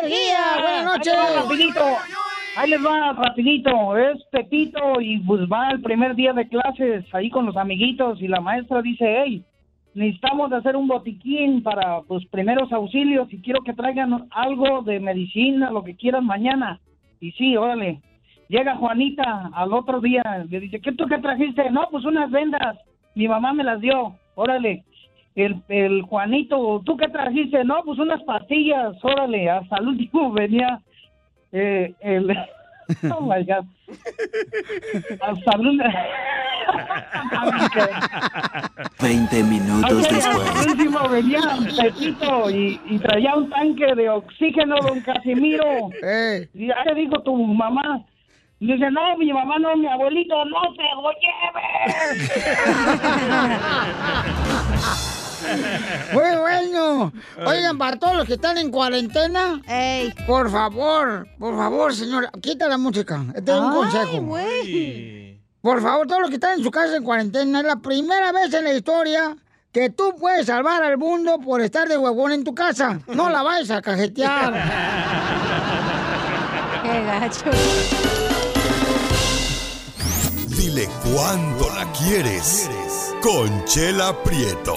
S1: energía! ¡Buenas noches!
S21: Ahí les va rapidito. Ahí les va rapidito. Es Pepito y pues va el primer día de clases ahí con los amiguitos y la maestra dice, hey, necesitamos hacer un botiquín para pues primeros auxilios y quiero que traigan algo de medicina, lo que quieran mañana. Y sí, órale. Llega Juanita al otro día, le dice, ¿qué tú qué trajiste? No, pues unas vendas. Mi mamá me las dio. Órale. El, el Juanito, ¿tú qué trajiste? No, pues unas pastillas. Órale. Hasta el último venía eh, el... Oh, my God. Hasta el último...
S17: 20 minutos
S21: Al
S17: después.
S21: último venía Pepito y, y traía un tanque de oxígeno, don Casimiro. Y ya le dijo tu mamá. Y dice, no, mi mamá no, mi abuelito, no te lo lleves.
S1: Muy bueno. Oigan, para todos los que están en cuarentena, por favor, por favor, señora, quita la música. Este es un consejo. Por favor, todos los que están en su casa en cuarentena, es la primera vez en la historia que tú puedes salvar al mundo por estar de huevón en tu casa. No la vayas a cajetear.
S4: Qué gacho.
S6: Dile cuándo la quieres. Conchela Prieto.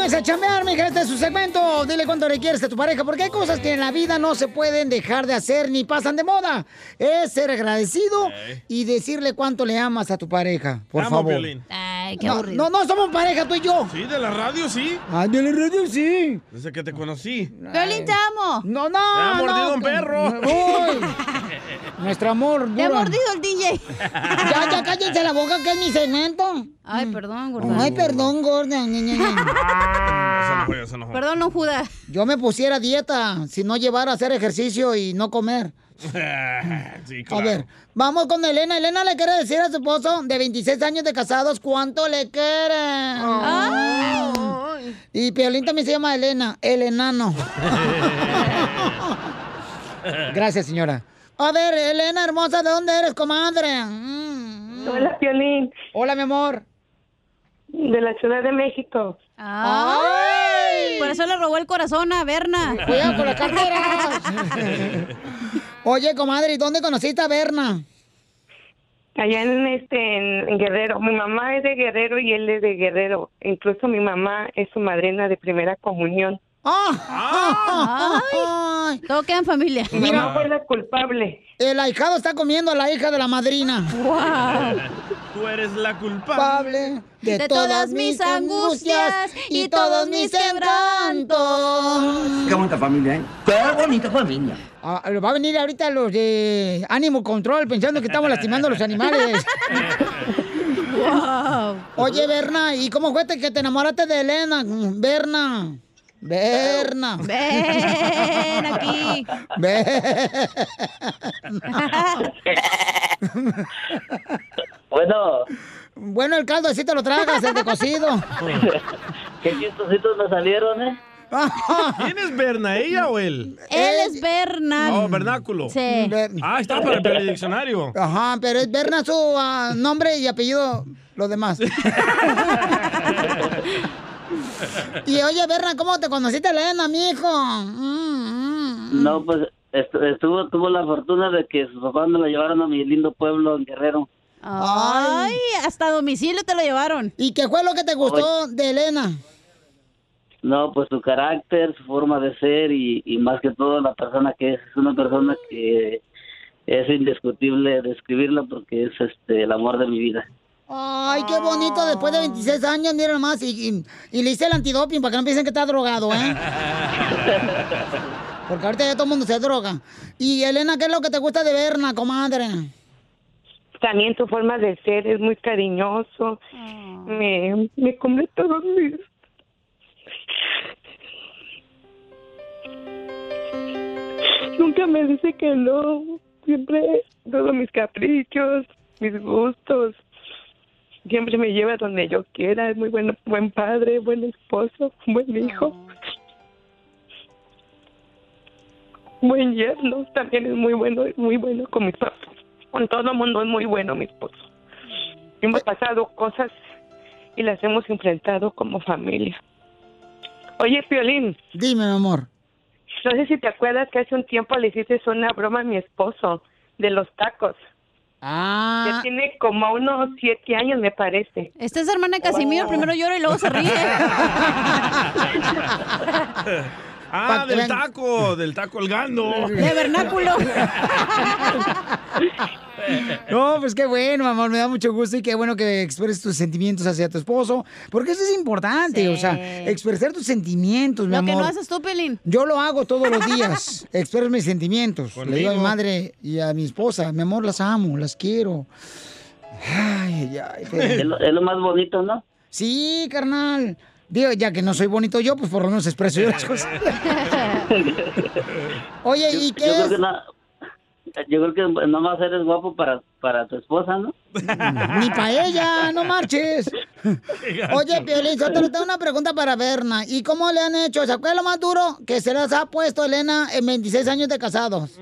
S1: Póngase a chambear, mija, este es su segmento. Dile cuánto le quieres a tu pareja, porque hay cosas que en la vida no se pueden dejar de hacer ni pasan de moda. Es ser agradecido y decirle cuánto le amas a tu pareja, por
S7: amo,
S1: favor.
S4: Ay, qué
S1: No,
S4: aburrido.
S1: no, no somos pareja, tú y yo.
S7: Sí, de la radio, sí.
S1: Ah, de la radio, sí.
S7: Desde que te conocí.
S4: Violín, te amo.
S1: No, no.
S7: Te ha mordido
S1: no,
S7: un perro.
S1: Uy, nuestro amor.
S4: Te ha mordido el DJ.
S1: Ya, ya cállense la boca, que es mi segmento.
S4: Ay, perdón, gorda.
S1: Ay, perdón, gorda.
S7: Enojó.
S4: Perdón, no Judas.
S1: Yo me pusiera dieta si no llevara a hacer ejercicio y no comer.
S7: sí,
S1: A ver, vamos con Elena. Elena le quiere decir a su esposo de 26 años de casados cuánto le quiere. Y Piolín también se llama Elena, el enano. Gracias, señora. A ver, Elena hermosa, ¿de dónde eres, comadre? Mm,
S23: Hola, Piolín.
S1: Hola, mi amor.
S23: De la Ciudad de México.
S4: Ay. Por eso le robó el corazón a Berna.
S1: Cuidado con la cartera. Oye, comadre, ¿y dónde conociste a Berna?
S23: Allá en este en, en Guerrero. Mi mamá es de Guerrero y él es de Guerrero. Incluso mi mamá es su madrina de primera comunión.
S1: ¡Ah!
S4: Todo queda en familia.
S23: Mi mamá fue la culpable.
S1: El ahijado está comiendo a la hija de la madrina.
S7: Tú eres la culpable.
S1: de,
S4: De todas mis angustias y todos mis quebrantos.
S12: Qué bonita familia, ¿eh? Qué bonita familia.
S1: Ah, va a venir ahorita los de Ánimo Control pensando que estamos lastimando a los animales. Oye, Berna, ¿y cómo fue que te enamoraste de Elena? Berna. Berna.
S4: Ven aquí.
S24: Bueno.
S1: Bueno, el caldo así te lo tragas, el de cocido.
S24: Qué chistositos me salieron, ¿eh?
S7: ¿Quién es Berna, ella o él?
S4: Él es Bernal.
S7: Oh, vernáculo.
S4: Sí.
S7: Ah, está para el telediccionario.
S1: Ajá, pero es Berna su ah, nombre y apellido, los demás. y oye, Berna, ¿cómo te conociste a Elena, mijo? Mm,
S24: No, pues estu- estuvo, tuvo la fortuna de que sus papás me lo llevaron a mi lindo pueblo en Guerrero.
S4: Ay, hasta domicilio te lo llevaron.
S1: ¿Y qué fue lo que te gustó de Elena?
S24: No, pues su carácter, su forma de ser y, y más que todo la persona que es. Es una persona que es indiscutible describirla porque es este el amor de mi vida.
S1: Ay, qué bonito, después de 26 años, mira nomás, y, y, y le hice el antidoping para que no piensen que está drogado, ¿eh? Porque ahorita ya todo el mundo se droga. Y Elena, ¿qué es lo que te gusta de Berna, comadre?
S23: También tu forma de ser es muy cariñoso. Me, me cumple todos mis... Nunca me dice que no. Siempre todos mis caprichos, mis gustos. Siempre me lleva donde yo quiera. Es muy bueno, buen padre, buen esposo, buen hijo. Buen yerno. También es muy bueno, muy bueno con mis papás. Con todo el mundo es muy bueno mi esposo. Hemos pasado cosas y las hemos enfrentado como familia. Oye, Piolín.
S1: Dime, mi amor.
S23: No sé si te acuerdas que hace un tiempo le hiciste una broma a mi esposo de los tacos.
S1: Ah.
S23: Ya tiene como unos siete años, me parece.
S4: Esta es hermana de Casimiro, primero llora y luego se ríe.
S7: Ah, del taco, del taco colgando.
S4: De vernáculo.
S1: No, pues qué bueno, amor, me da mucho gusto y qué bueno que expreses tus sentimientos hacia tu esposo, porque eso es importante, o sea, expresar tus sentimientos, mi
S4: Lo que
S1: amor.
S4: no haces tú, Pelín.
S1: Yo lo hago todos los días, expreso mis sentimientos. Le digo a mi
S4: Conmigo.
S1: madre y a mi esposa, mi amor, las amo, las quiero. Ay, ay, ay. pero-
S24: Es lo, es lo más bonito, ¿no?
S1: Sí, carnal. Digo, ya que no soy bonito yo, pues por lo menos expreso yo las cosas. Oye, ¿y
S24: Yo
S1: qué
S24: creo
S1: es?
S24: que na- yo creo que nomás eres guapo para, para tu esposa, ¿no?
S1: Ni para ella, no marches. Oye, Piolín, yo te tengo una pregunta para Berna. ¿Y cómo le han hecho? ¿Se acuerda lo más duro que se les ha puesto Elena en 26 años de casados?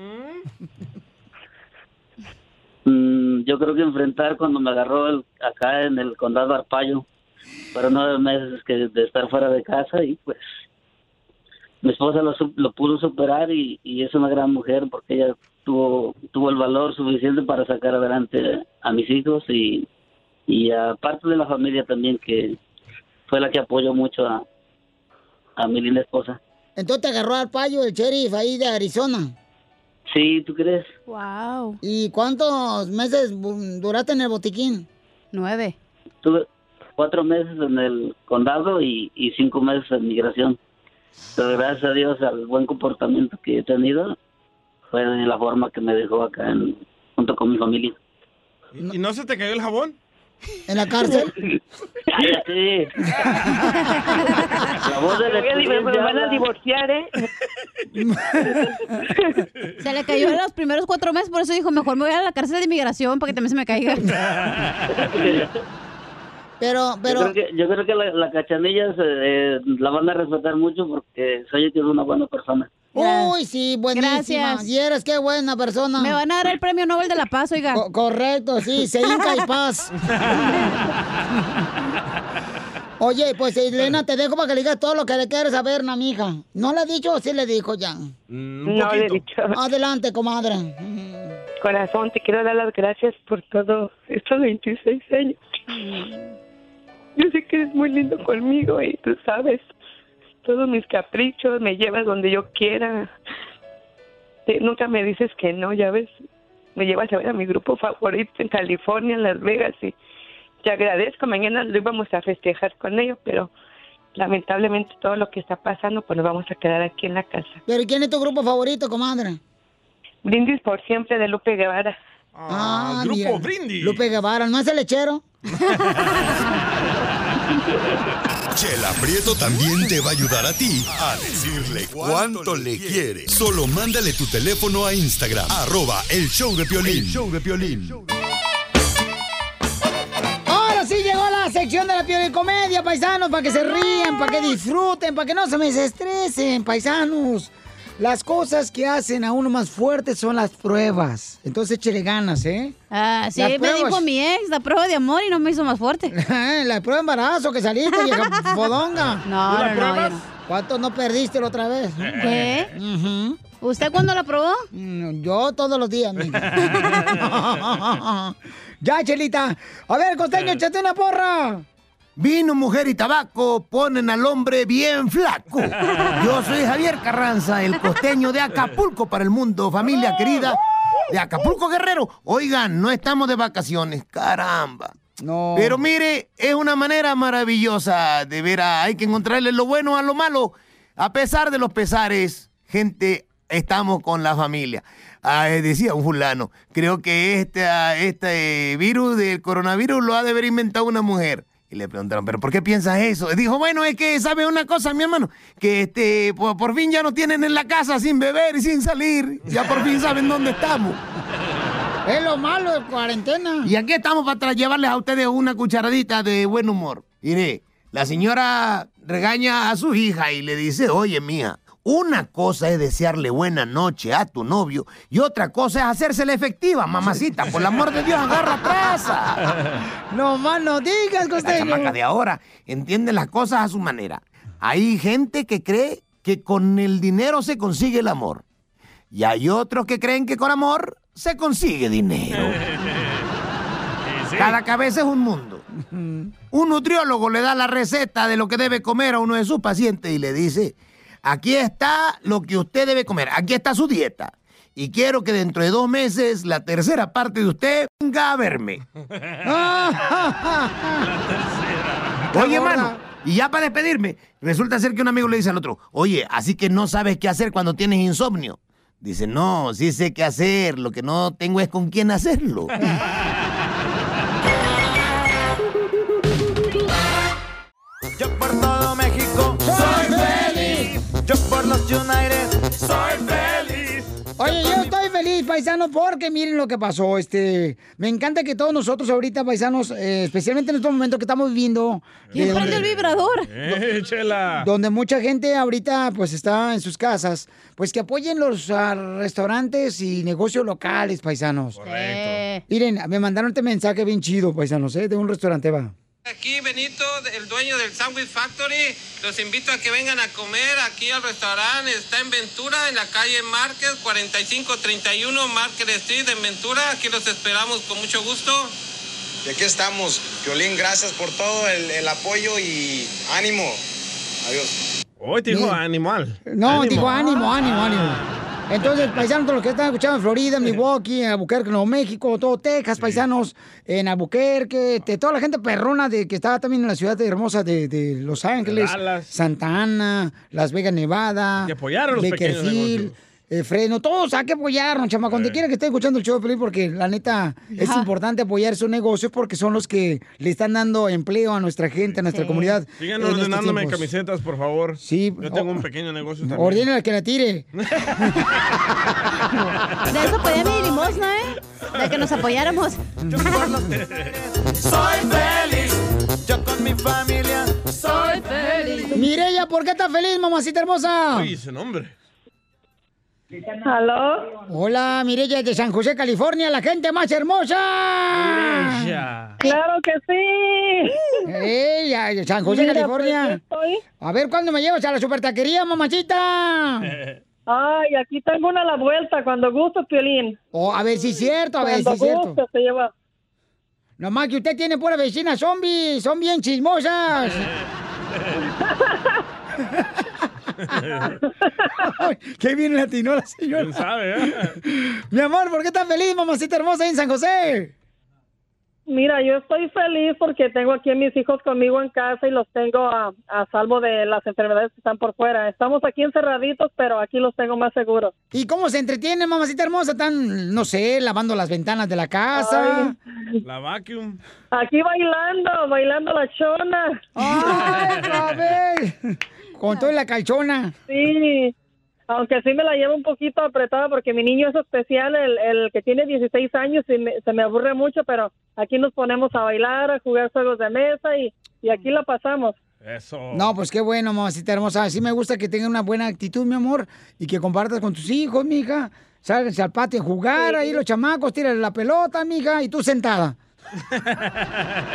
S24: Mm, yo creo que enfrentar cuando me agarró el, acá en el condado Arpayo. Fueron nueve meses que de estar fuera de casa y pues mi esposa lo, su- lo pudo superar y, y es una gran mujer porque ella tuvo tuvo el valor suficiente para sacar adelante a mis hijos y, y a parte de la familia también que fue la que apoyó mucho a, a mi linda esposa.
S1: Entonces te agarró al payo el sheriff ahí de Arizona.
S24: Sí, ¿tú crees?
S4: Wow.
S1: ¿Y cuántos meses duraste en el botiquín?
S4: Nueve.
S24: Tuve cuatro meses en el condado y, y cinco meses en migración. Pero gracias a Dios al buen comportamiento que he tenido, fue de la forma que me dejó acá en- junto con mi familia.
S7: ¿Y no se te cayó el jabón?
S1: ¿En la cárcel?
S24: Cállate. La voz de la
S23: Me van a divorciar, ¿eh?
S4: Se le cayó en los primeros cuatro meses, por eso dijo, mejor me voy a la cárcel de inmigración para que también se me caiga.
S1: Pero,
S24: Yo creo que, yo creo que la, la cachanilla se- eh, la van a respetar mucho porque soy que es una buena persona.
S1: Uy, sí, buenísima.
S4: Gracias.
S1: Y eres qué buena persona.
S4: Me van a dar el premio Nobel de la Paz, oiga.
S1: correcto, sí, se hinca y paz. Oye, pues Elena, te dejo para que le digas todo lo que le quieres saber, a mi hija. ¿No le ha dicho o sí le dijo ya?
S23: No le he dicho.
S1: Adelante, comadre.
S23: Corazón, te quiero dar las gracias por todo estos 26 años. Yo sé que eres muy lindo conmigo y tú sabes todos mis caprichos, me llevas donde yo quiera. Te- nunca me dices que no, ya ves. Me llevas a ver a mi grupo favorito en California, en Las Vegas y te agradezco. Mañana lo íbamos a festejar con ellos, pero lamentablemente todo lo que está pasando, pues nos vamos a quedar aquí en la casa.
S1: ¿Pero quién es tu grupo favorito, comadre?
S23: Brindis por siempre de Lupe Guevara.
S1: Ah,
S7: Grupo
S1: mira.
S7: Brindis.
S1: Lupe Guevara, ¿no es el lechero?
S6: Chela Prieto también te va a ayudar a ti a decirle cuánto le quiere. Solo mándale tu teléfono a Instagram, arroba el show de Piolín.
S1: El
S6: show de Piolín.
S1: Ahora sí llegó la sección de la piel de comedia, paisanos, para que se ríen, para que disfruten, para que no se me desestresen, paisanos. Las cosas que hacen a uno más fuerte son las pruebas. Entonces échele ganas, ¿eh?
S4: Ah, sí,
S1: Las
S4: me
S1: pruebas-
S4: dijo mi ex, la prueba de amor y no me hizo más fuerte.
S1: la prueba de embarazo que saliste, vieja fodonga.
S4: No, no, no, no.
S1: ¿Cuánto no perdiste la otra vez?
S4: ¿Qué? ¿Usted cuándo la probó?
S1: Mm, Yo todos los días, ya, Chelita. A ver, costeño, échate una porra.
S12: Vino, mujer y tabaco ponen al hombre bien flaco. Yo soy Javier Carranza, el costeño de Acapulco para el mundo, familia querida de Acapulco Guerrero. Oigan, no estamos de vacaciones, caramba.
S1: No.
S12: Pero mire, es una manera maravillosa de ver a... Hay que encontrarle lo bueno a lo malo. A pesar de los pesares, gente, estamos con la familia. Ah, decía un fulano, creo que este, este virus del coronavirus lo ha de haber inventado una mujer. Y le preguntaron, ¿pero por qué piensas eso? Y dijo, bueno, es que sabe una cosa, mi hermano, que este, por, por fin ya nos tienen en la casa sin beber y sin salir. Ya por fin saben dónde estamos.
S1: Es lo malo de cuarentena.
S12: Y aquí estamos para llevarles a ustedes una cucharadita de buen humor. Mire, la señora regaña a su hija y le dice, oye, mía, una cosa es desearle buena noche a tu novio y otra cosa es hacérsela efectiva, mamacita. Por el amor de Dios, agarra traza.
S1: No más no digas,
S12: La
S1: costeño.
S12: chamaca de ahora entiende las cosas a su manera. Hay gente que cree que con el dinero se consigue el amor. Y hay otros que creen que con amor se consigue dinero. Cada cabeza es un mundo. Un nutriólogo le da la receta de lo que debe comer a uno de sus pacientes y le dice, aquí está lo que usted debe comer, aquí está su dieta. Y quiero que dentro de dos meses la tercera parte de usted venga a verme. Oye, mano, y ya para despedirme, resulta ser que un amigo le dice al otro, oye, así que no sabes qué hacer cuando tienes insomnio. Dice, no, sí sé qué hacer, lo que no tengo es con quién hacerlo.
S17: Yo por todo México los United soy feliz.
S1: Oye, yo estoy feliz, paisano, porque miren lo que pasó. Este, me encanta que todos nosotros ahorita, paisanos, eh, especialmente en estos momentos que estamos viviendo.
S4: ¿Quién
S1: eh,
S4: prende el
S1: donde-
S4: vibrador?
S7: ¡Eh, chela!
S1: Donde mucha gente ahorita pues está en sus casas, pues que apoyen los ah, restaurantes y negocios locales, paisanos.
S4: Correcto.
S1: Miren, me mandaron este mensaje bien chido, paisanos, ¿eh? De un restaurante, va.
S25: Aquí Benito, el dueño del Sandwich Factory. Los invito a que vengan a comer aquí al restaurante. Está en Ventura, en la calle Márquez, 4531 Market Street en Ventura. Aquí los esperamos con mucho gusto.
S26: Y aquí estamos. Violín, gracias por todo el, el apoyo y ánimo. Adiós.
S7: Hoy te dijo animal.
S1: No, digo ánimo, ánimo, ánimo. Entonces, paisanos, todos los que están escuchando en Florida, Milwaukee, en Albuquerque, Nuevo México, todo Texas, paisanos, en Albuquerque, toda la gente perrona de que está también en la ciudad de hermosa de, de Los Ángeles,
S7: Dallas.
S1: Santa Ana, Las Vegas, Nevada,
S7: Que apoyaron los pequeños negocios.
S1: Eh, Fresno, todos hay que apoyarnos, chama, cuando quiera que esté escuchando el show de Pelín, porque la neta es
S4: Ajá.
S1: importante apoyar esos negocios porque son los que le están dando empleo a nuestra gente, a nuestra
S4: Sí.
S1: comunidad.
S7: Sigan
S1: estos
S7: ordenándome camisetas, por favor.
S1: Sí.
S7: Yo tengo
S1: oh,
S7: un pequeño negocio también.
S1: Ordenen al que la tire.
S4: De eso pedía mi limosna, ¿eh? De que nos apoyáramos.
S17: Soy feliz. Yo con mi familia soy feliz.
S1: Mireya, ¿por qué estás feliz, mamacita hermosa?
S7: Uy, ese nombre.
S23: ¿Aló?
S1: Hola, Mireya de San José, California, la gente más hermosa.
S23: ¡Claro que sí!
S1: Ella, de San José,
S23: Mira,
S1: California.
S23: pues,
S1: A ver, ¿cuándo me llevas a la super taquería, mamachita?
S23: Ay, aquí tengo una a la vuelta, cuando gusto, Piolín.
S1: Oh, a ver si es cierto, a ver si
S23: Cuando
S1: es cierto.
S23: guste se lleva.
S1: Nomás que usted tiene pura vecina zombie, son bien chismosas. Ay, Qué bien latinó la señora.
S7: ¿Quién sabe, eh?
S1: Mi amor, ¿por qué estás feliz, mamacita hermosa, en San José?
S23: Mira, yo estoy feliz porque tengo aquí a mis hijos conmigo en casa y los tengo a, a salvo de las enfermedades que están por fuera. Estamos aquí encerraditos, pero aquí los tengo más seguros.
S1: ¿Y cómo se entretiene, mamacita hermosa? Están, no sé, lavando las ventanas de la casa.
S7: La vacuum.
S23: Aquí bailando, bailando la chona.
S1: ¡Ay, Babel! Con toda la calchona.
S23: Sí, aunque sí me la llevo un poquito apretada porque mi niño es especial, el, el que tiene 16 años y me- se me aburre mucho, pero aquí nos ponemos a bailar, a jugar juegos de mesa y, y aquí la pasamos.
S7: Eso.
S1: No, pues qué bueno, mamacita hermosa. Sí me gusta que tenga una buena actitud, mi amor, y que compartas con tus hijos, mija. Salgas al patio a jugar, ahí los chamacos, tiran la pelota, mija, y tú sentada.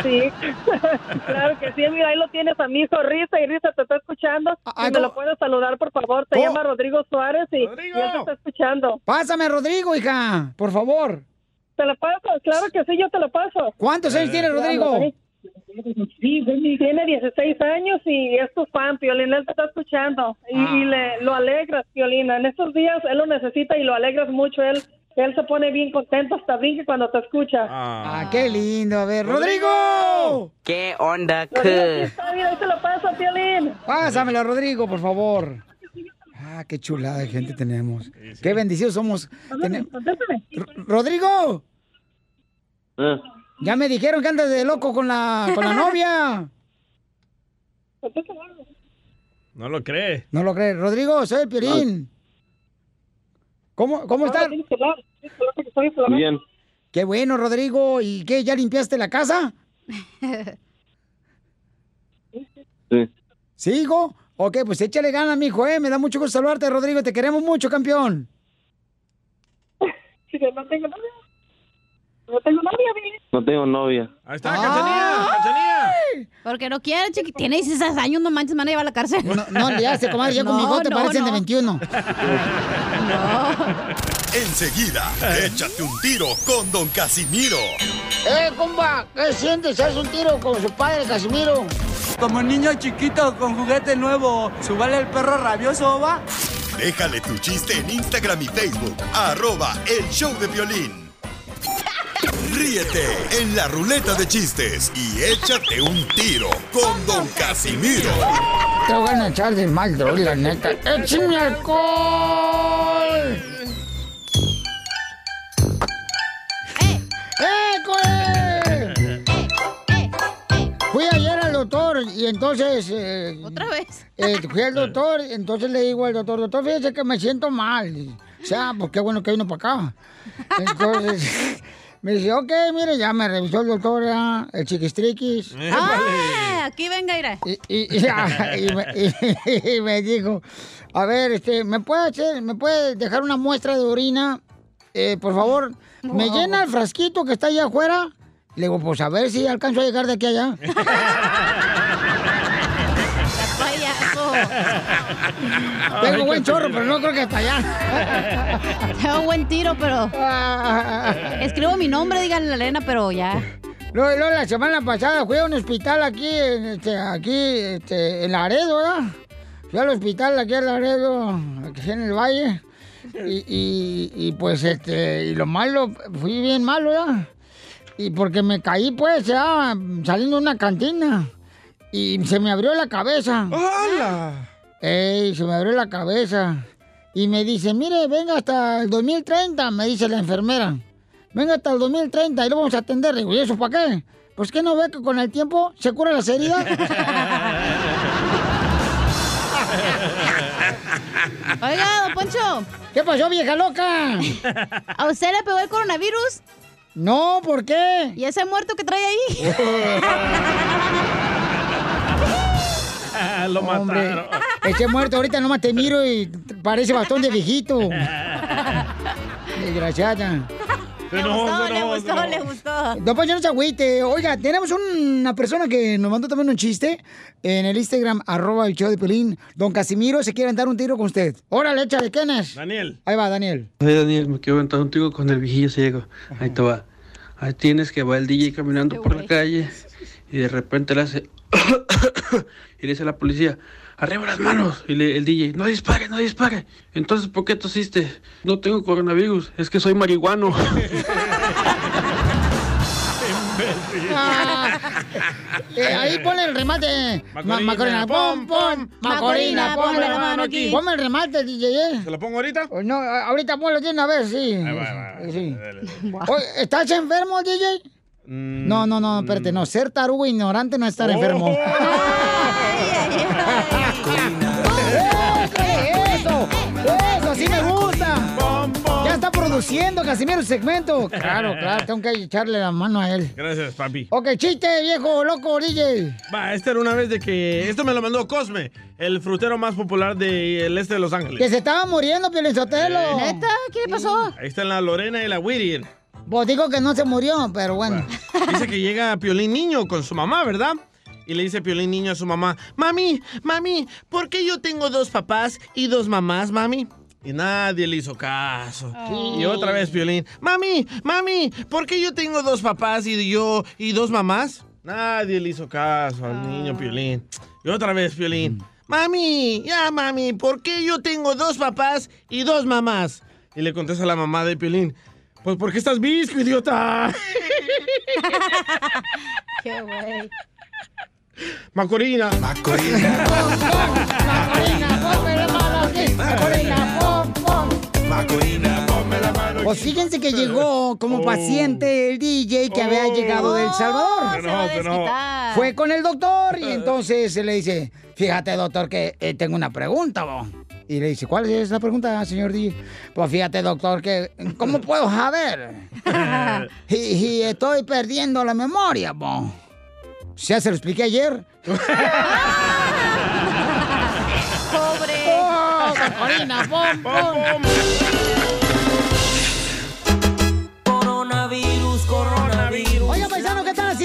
S23: Sí, claro que sí, mira, ahí lo tienes a mi hijo Risa y Risa te está escuchando.
S1: ah,
S23: Si me lo puedes saludar, por favor. Se
S1: Oh.
S23: llama Rodrigo Suárez y, y él te está escuchando.
S1: Pásame Rodrigo, hija, por favor.
S23: ¿Te lo paso? Claro que sí, yo te lo paso.
S1: ¿Cuántos años tiene Rodrigo?
S23: Tiene 16 años y es tu fan, Piolín. Él te está escuchando y,
S1: Ah.
S23: y le, lo alegras, Piolina. En estos días él lo necesita y lo alegras mucho. Él, él se pone bien contento hasta brinque cuando te escucha.
S1: Ah, qué lindo. A ver, Rodrigo.
S27: ¿Qué onda,
S23: Rodrigo, mira, ahí te lo paso, Piolín.
S1: Pásamelo Rodrigo, por favor. Ah, qué chulada de gente tenemos. Qué bendecidos somos. Rodrigo, ya me dijeron que andas de loco con la, con la novia.
S7: No lo cree.
S1: No lo crees. Rodrigo, soy el Piolín. ¿Cómo, cómo estás?
S7: Bien.
S1: Qué bueno, Rodrigo. ¿Y qué? ¿Ya limpiaste la casa?
S28: Sí.
S1: ¿Sí, hijo? Ok, pues échale ganas, mijo, ¿eh? Me da mucho gusto saludarte, Rodrigo. Te queremos mucho, campeón.
S23: Sí, no tengo novia. No tengo novia, Piolín.
S28: No tengo novia.
S7: Ahí está, Cachanía, Cachanía.
S4: Porque no quiere, chiqui. Tiene 16 años, no manches, me van a llevar a la cárcel.
S1: No, no le hace, comadre. Ya con mi te parecen de 21.
S6: Enseguida, échate un tiro con Don Casimiro.
S1: ¡Eh, compa! ¿Qué sientes? ¿Haz un tiro con su padre, Casimiro?
S29: Como niño chiquito con juguete nuevo, ¿subale el perro rabioso, va?
S6: Déjale tu chiste en Instagram y Facebook, arroba el show de violín. Ríete en la ruleta de chistes y échate un tiro con Don Casimiro.
S1: Te voy a echar de mal, droga, la neta. ¡Échame alcohol! ¡Eh, coe! Fui ayer al doctor y entonces...
S4: ¿Otra vez?
S1: fui al doctor, entonces le digo al doctor, doctor, fíjese que me siento mal. O sea, pues qué bueno que vino para acá. Entonces... Me dice, ok, mire, ya me revisó el doctor, ya, el chiquistriquis.
S4: ¡Ah! Aquí venga, Ira.
S1: Y, y- y- ah, y me, y- y me dijo, a ver, este, ¿me puede hacer, me puede dejar una muestra de orina? Eh, por favor, ¿me
S4: Wow.
S1: llena el frasquito que está allá afuera? Le digo, pues a ver si alcanzo a llegar de aquí a allá. Tengo buen chorro, pero no creo que hasta allá.
S4: Tengo buen tiro, pero. Escribo mi nombre, díganle a Elena, pero ya.
S1: Luego, luego, la semana pasada fui a un hospital aquí, en, este, aquí, este, en Laredo, ¿verdad? Fui al hospital aquí en Laredo, aquí en el Valle. Y, y- y, pues, este, y lo malo, fui bien malo, ¿verdad? Y porque me caí, pues, ya, saliendo de una cantina. Y se me abrió la cabeza. ¡Hala! Ey, se me abrió la cabeza. Y me dice, mire, venga hasta el 2030, me dice la enfermera. Venga hasta el 2030 y lo vamos a atender. Digo, ¿y eso para qué? Pues que no ve que con el tiempo se curan las heridas.
S4: Oiga, don Poncho.
S1: ¿Qué pasó, vieja loca?
S4: ¿A usted le pegó el coronavirus?
S1: No, ¿por qué?
S4: ¿Y ese muerto que trae ahí?
S7: Lo
S1: Hombre,
S7: mataron.
S1: ese muerto ahorita nomás te miro y parece bastón de viejito. Desgraciada.
S4: Le gustó, le gustó, le gustó.
S1: No, pues ya no se agüite. Oiga, tenemos una persona que nos mandó también un chiste en el Instagram, arroba el show de Pelín. Don Casimiro se quiere dar un tiro con usted. Órale, échale, ¿quién es?
S7: Daniel.
S1: Ahí va, Daniel.
S30: Oye, Daniel, me quiero aventar un tiro con el viejillo ciego. Ahí te va. Ahí tienes que va el DJ caminando por la calle y de repente le hace... y le dice a la policía, arriba las manos. Y le, el DJ, no dispare, no dispare. Entonces, ¿por qué tosiste? No tengo coronavirus, es que soy marihuano.
S1: Ah. Eh, ahí ponle el remate. Ma-
S7: Macorina,
S1: Macorina, pom, pom. Macorina, ponle la mano aquí. Ponme el remate, DJ. ¿eh?
S7: ¿Se lo pongo ahorita?
S1: No, a- ahorita ponlo de una vez, sí. Sí. Oye, ¿Estás enfermo, DJ?
S7: Mm.
S1: No, no, no, espérate, no. Ser tarugo ignorante no es estar
S7: Oh.
S1: enfermo. ¡Eh, ¡Eso! ¡Eso! ¡Sí me gusta! Ya está produciendo Casimiro el segmento. Claro, claro, tengo que echarle la mano a él.
S7: Gracias, papi.
S1: Ok, chiste, viejo, loco, DJ.
S7: Va, esta era una vez de que... Esto me lo mandó Cosme, el frutero más popular del este de Los Ángeles.
S1: Que se estaba muriendo, Pielizotelo.
S7: ¿Neta?
S1: ¿Qué le pasó?
S7: Ahí están la Lorena y la Whittier.
S1: Pues digo que no se murió, pero bueno.
S7: Dice que llega Piolín Niño con su mamá, ¿verdad? Y le dice Piolín Niño a su mamá, mami, mami, ¿por qué yo tengo dos papás y dos mamás, mami? Y nadie le hizo caso. Y otra vez Piolín, mami, mami, ¿por qué yo tengo dos papás y yo y dos mamás? Nadie le hizo caso al niño Piolín. Y otra vez Piolín, mami, ya mami, ¿por qué yo tengo dos papás y dos mamás? Y le contesta la mamá de Piolín, pues porque estás visco, idiota.
S4: Qué güey.
S7: Macorina. Macorina.
S6: Macorina, ponme la mano.
S1: Pues fíjense que llegó como
S7: Oh.
S1: paciente el DJ que había llegado de El Salvador.
S7: Se enojó. desquitar.
S1: Fue con el doctor y entonces se le dice, fíjate doctor que eh, tengo una pregunta, bo". Y le dice, ¿cuál es la pregunta, señor DJ? Pues fíjate doctor que, ¿cómo puedo saber? y, y estoy perdiendo la memoria, bo. Ya se lo expliqué ayer.
S4: Pobre.
S1: Oh, Macorina, pom, pom.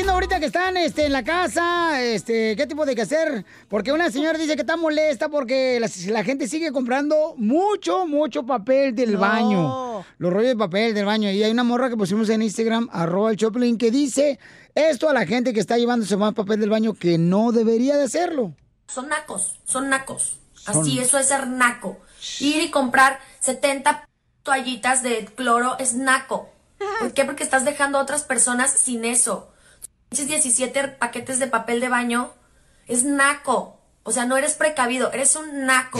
S1: Haciendo ahorita que están este, en la casa? Este, ¿Qué tipo de que hacer? Porque una señora dice que está molesta porque la, la gente sigue comprando mucho, mucho papel del
S4: No.
S1: baño. Los rollos de papel del baño. Y hay una morra que pusimos en Instagram, arroba el Choplin, que dice esto a la gente que está llevándose más papel del baño que no debería de hacerlo.
S31: Son nacos, son nacos.
S1: Son-
S31: Así, eso es ser naco. Ir y comprar 70 toallitas de cloro es naco. ¿Por qué? Porque estás dejando a otras personas sin eso. Esos 17 paquetes de papel de baño es naco. O sea, no eres precavido, eres un naco.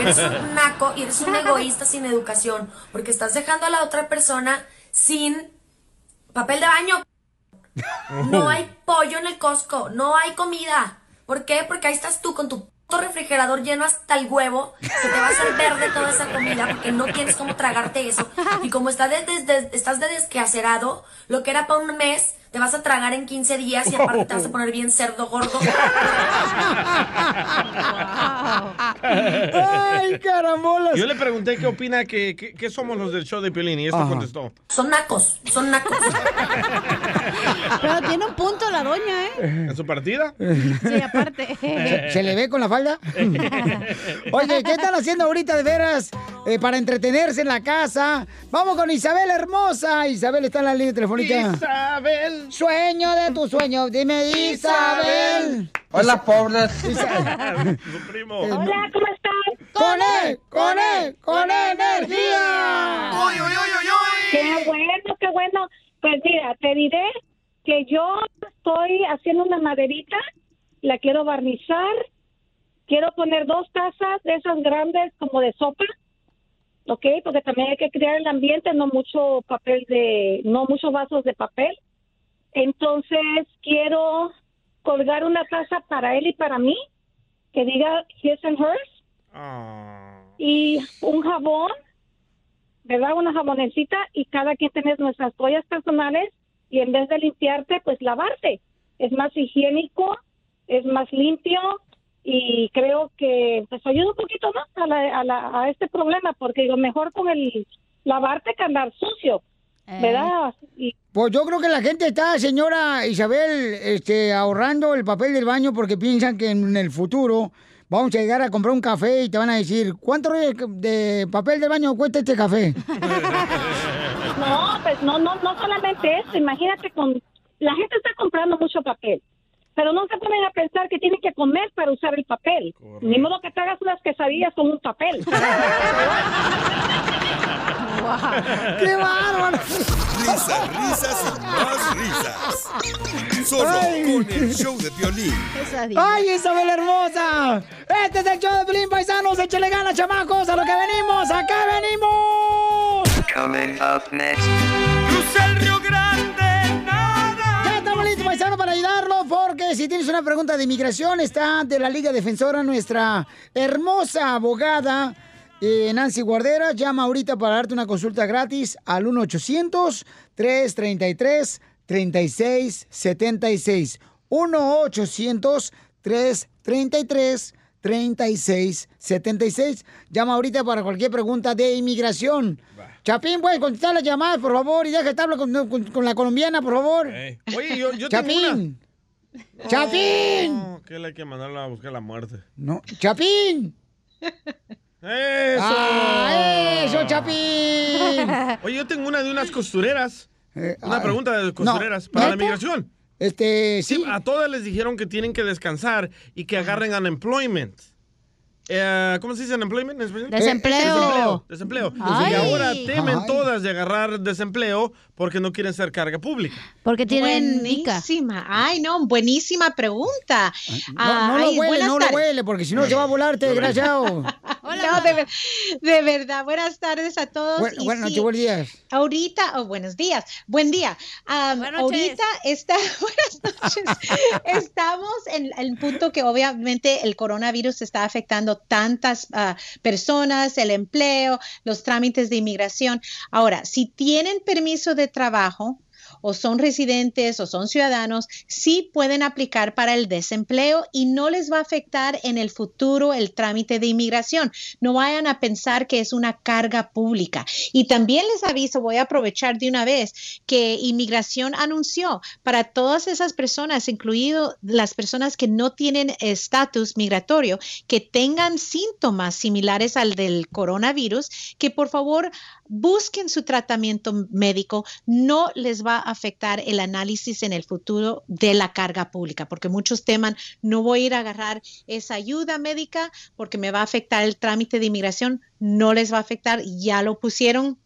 S31: Eres un naco y eres un egoísta sin educación. Porque estás dejando a la otra persona sin papel de baño. No hay pollo en el Costco, no hay comida. ¿Por qué? Porque ahí estás tú con tu refrigerador lleno hasta el huevo, que te va a hacer verde toda esa comida porque no tienes cómo tragarte eso. Y como está de- de- de- estás de desquacerado, lo que era para un mes, te vas a tragar en 15 días y aparte te vas a poner bien cerdo gordo.
S1: ¡Ay, carambolas!
S7: Yo le pregunté qué opina que, que- qué somos los del show de Piolín y esto
S1: Ajá.
S7: contestó.
S31: Son nacos, son nacos.
S4: Pero tiene un punto la doña, ¿eh?
S7: ¿En su partida?
S4: Sí, aparte.
S1: ¿Se, se le ve con la falda? Oye, ¿qué están haciendo ahorita de veras eh, para entretenerse en la casa? Vamos con Isabel hermosa. Isabel está en la línea telefónica.
S7: Isabel.
S1: Sueño de tu sueño. Dime, Isabel.
S32: Hola, pobres.
S7: Su primo.
S1: Hola, ¿cómo están? ¡Con él! ¡Con él! ¡Con energía!
S33: Qué bueno, qué bueno. Pues mira, te diré que yo estoy haciendo una maderita, la quiero barnizar, quiero poner dos tazas de esas grandes como de sopa, ¿ok? Porque también hay que crear el ambiente, no mucho papel de, no muchos vasos de papel. Entonces quiero colgar una taza para él y para mí, que diga his and hers, y un jabón ¿verdad? Una jabonecita y cada quien tenés nuestras toallas personales y en vez de limpiarte, pues lavarte. Es más higiénico, es más limpio y creo que pues ayuda un poquito más a, la- a, la- a este problema porque lo mejor con el lavarte que andar sucio, ¿verdad? Y
S1: Pues yo creo que la gente está, señora Isabel, este, ahorrando el papel del baño porque piensan que en el futuro vamos a llegar a comprar un café y te van a decir, ¿cuánto de papel del baño cuesta este café?
S33: No, pues no, no, no solamente eso. Imagínate con la gente está comprando mucho papel, pero no se ponen a pensar que tienen que comer para usar el papel. Ni modo que te hagas unas quesadillas con un papel.
S1: ¡Qué bárbaro!
S6: Risas, risas y más risas. Solo con el show de violín.
S1: ¡Ay, Isabel hermosa! Este es el show de Pelín Paisanos. Échale ganas, chamacos, a lo que venimos. ¡Acá venimos!
S17: Coming up next.
S1: Cruza el Río Grande, nada. Ya estamos listos, paisanos, para ayudarlo. Porque si tienes una pregunta de inmigración, está de la Liga Defensora nuestra hermosa abogada. Eh, Nancy Guardera, llama ahorita para darte una consulta gratis al 1-800-333-3676. 1-800-333-3676. Llama ahorita para cualquier pregunta de inmigración. Chapín, puedes contestar las llamadas, por favor, y deja de estar con, con- con la colombiana, por favor.
S7: Oye, yo, yo tengo
S1: Chapín.
S7: una.
S1: ¡Chapín!
S7: No, que le hay que mandarla a buscar la muerte.
S1: No. ¡Chapín!
S7: ¡Eso!
S1: ¡Ah, eso, Chapín!
S7: Oye, yo tengo una de unas costureras. Una
S1: ah,
S7: pregunta de
S1: no,
S7: costureras para la migración.
S1: Este,
S7: sí. A todas les dijeron que tienen que descansar y que agarren unemployment. Eh, ¿Cómo se dice unemployment en español?
S4: Desempleo.
S7: Desempleo. Desempleo.
S4: Ay.
S7: Y ahora temen
S4: Ay.
S7: todas de agarrar desempleo porque no quieren ser carga pública.
S4: Porque tienen mica.
S34: Buenísima. Ay, no, buenísima pregunta.
S1: No, no lo huele, no lo huele, porque si no se va a volarte, desgraciado.
S34: No, de, ver- de verdad, buenas tardes a todos.
S1: Bu-
S34: y
S1: buenas noches,
S34: sí,
S1: buenos días.
S34: Ahorita, oh, buenos días, buen día.
S4: Buenas noches.
S34: ahorita está, buenas noches. Estamos en el punto que obviamente el coronavirus está afectando tantas ah, personas, el empleo, los trámites de inmigración. Ahora, si tienen permiso de trabajo, o son residentes o son ciudadanos, sí pueden aplicar para el desempleo y no les va a afectar en el futuro el trámite de inmigración. No vayan a pensar que es una carga pública. Y también les aviso, voy a aprovechar de una vez que inmigración anunció para todas esas personas, incluido las personas que no tienen estatus migratorio, que tengan síntomas similares al del coronavirus, que por favor busquen su tratamiento médico, no les va a afectar el análisis en el futuro de la carga pública, porque muchos teman, no voy a ir a agarrar esa ayuda médica porque me va a afectar el trámite de inmigración, no les va a afectar, ya lo pusieron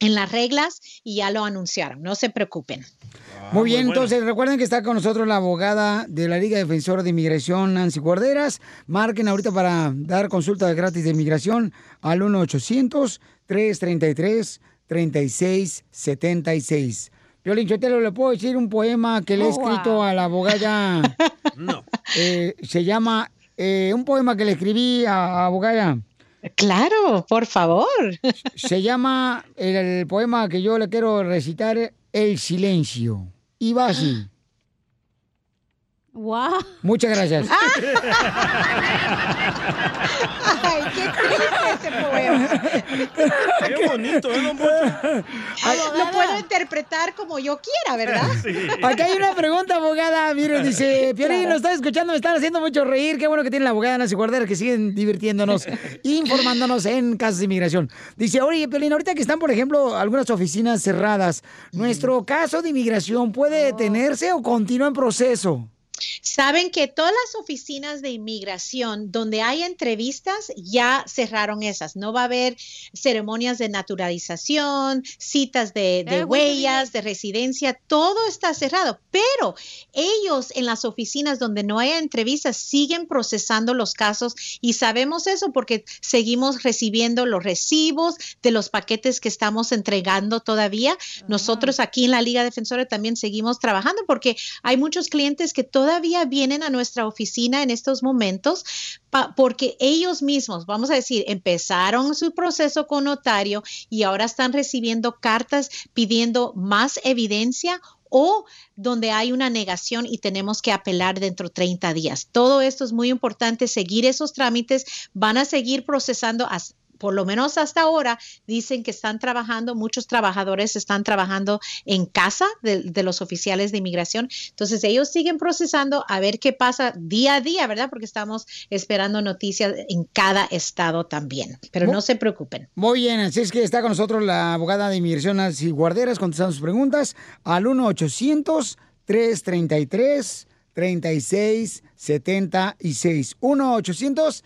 S34: en las reglas y ya lo anunciaron, no se preocupen.
S1: Muy bien, entonces recuerden que está con nosotros la abogada de la Liga Defensora de Inmigración, Nancy Guarderas. Marquen ahorita para dar consulta gratis de inmigración al 1-800-333-3676. Piolín Chotelo, ¿le puedo decir un poema que le he
S4: Oh, wow.
S1: escrito a la abogada?
S7: No.
S1: Eh, se llama, eh, un poema que le escribí a, a abogada.
S34: Claro, por favor.
S1: Se llama, el, poema que yo le quiero recitar, El silencio. Y va así.
S4: Wow.
S1: Muchas gracias.
S34: Ay, qué triste ese poema.
S7: Qué bonito, ¿eh, don Poncho?
S34: Lo puedo interpretar como yo quiera, ¿verdad?
S1: Aquí hay una pregunta, abogada. Mire, dice, Piolín, nos está escuchando, me están haciendo mucho reír. Qué bueno que tiene la abogada Nancy Guardera, que siguen divirtiéndonos, informándonos en casos de inmigración. Dice, oye, Piolín, ahorita que están, por ejemplo, algunas oficinas cerradas, ¿nuestro caso de inmigración puede detenerse o continúa en proceso?
S34: Saben que todas las oficinas de inmigración donde hay entrevistas ya cerraron esas. No va a haber ceremonias de naturalización, citas de,
S4: Eh,
S34: huellas, de residencia, todo está cerrado. Pero ellos en las oficinas donde no hay entrevistas siguen procesando los casos y sabemos eso porque seguimos recibiendo los recibos de los paquetes que estamos entregando todavía. Nosotros aquí en la Liga Defensora también seguimos trabajando porque hay muchos clientes que todavía vienen a nuestra oficina en estos momentos porque ellos mismos, vamos a decir, empezaron su proceso con notario y ahora están recibiendo cartas pidiendo más evidencia o donde hay una negación y tenemos que apelar dentro de 30 días. Todo esto es muy importante, seguir esos trámites, van a seguir procesando por lo menos hasta ahora, dicen que están trabajando, muchos trabajadores están trabajando en casa de, de los oficiales de inmigración. Entonces, ellos siguen procesando a ver qué pasa día a día, ¿verdad? Porque estamos esperando noticias en cada estado también. Pero no se preocupen.
S1: Muy bien, así es que está con nosotros la abogada de inmigración Nancy Guarderas contestando sus preguntas al 1-800-333-3676. 1-800-333-3676.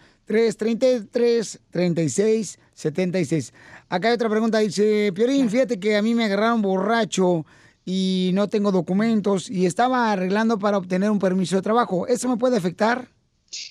S1: Acá hay otra pregunta, dice, Piorín, fíjate que a mí me agarraron borracho y no tengo documentos y estaba arreglando para obtener un permiso de trabajo. ¿Eso me puede afectar?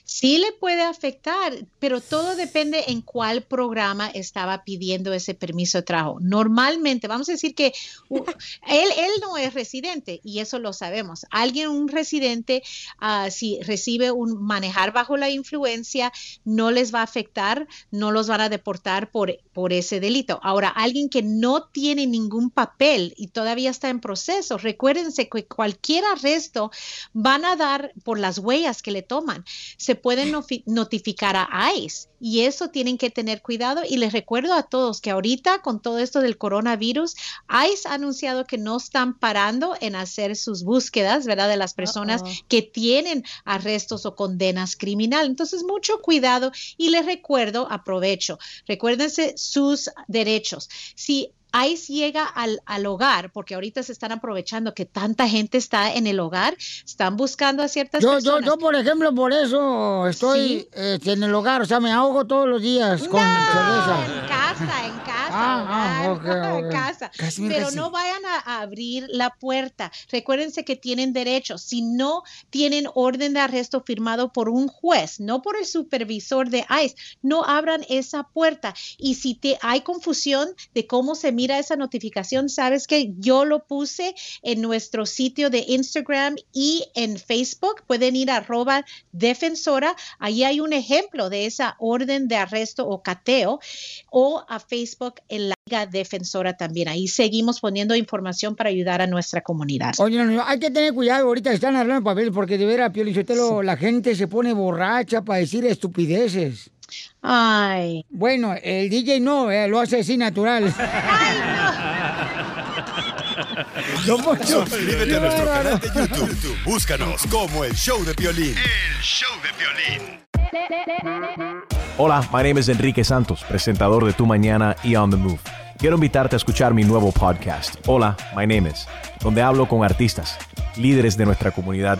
S34: Sí le puede afectar, pero todo depende en cuál programa estaba pidiendo ese permiso de trabajo. Normalmente, vamos a decir que uh, él, él no es residente y eso lo sabemos. Alguien, un residente, ah, si recibe un manejar bajo la influencia, no les va a afectar, no los van a deportar por, por ese delito. Ahora, alguien que no tiene ningún papel y todavía está en proceso, recuérdense que cualquier arresto van a dar por las huellas que le toman se pueden notificar a ICE y eso tienen que tener cuidado y les recuerdo a todos que ahorita con todo esto del coronavirus, ICE ha anunciado que no están parando en hacer sus búsquedas, ¿verdad? De las personas que tienen arrestos o condenas criminal. Entonces, mucho cuidado y les recuerdo, aprovecho, recuérdense sus derechos. Si ICE llega al, al hogar, porque ahorita se están aprovechando que tanta gente está en el hogar, están buscando a ciertas
S1: Yo, yo,
S34: personas.
S1: yo, por ejemplo, por eso estoy este, en el hogar, o sea, me ahogo todos los días con cerveza.
S34: En casa, en casa.
S1: Ah, ah,
S34: hogar,
S1: ok,
S34: en
S1: ok.
S34: casa.
S1: Casi,
S34: Pero
S1: casi.
S34: no vayan a, a abrir la puerta. Recuérdense que tienen derechos. Si no tienen orden de arresto firmado por un juez, no por el supervisor de ICE, no abran esa puerta. Y si te, hay confusión de cómo se mira esa notificación, sabes que yo lo puse en nuestro sitio de Instagram y en Facebook. Pueden ir a arroba defensora. Ahí hay un ejemplo de esa orden de arresto o cateo o a Facebook en la Liga Defensora también. Ahí seguimos poniendo información para ayudar a nuestra comunidad.
S1: Oye, no, no, hay que tener cuidado ahorita, están hablando papel, porque de veras, Pio Lichotelo, la gente se pone borracha para decir estupideces.
S34: Ay.
S1: Bueno, el DJ no, eh, lo hace así natural. Don Poncho,
S6: Suscríbete a nuestro canal de YouTube. YouTube, Búscanos como el show de violín.
S29: El show de violín. Hola, my name is Enrique Santos, presentador de Tu Mañana y On the Move. Quiero invitarte a escuchar mi nuevo podcast, Hola, my name is, donde hablo con artistas, líderes de nuestra comunidad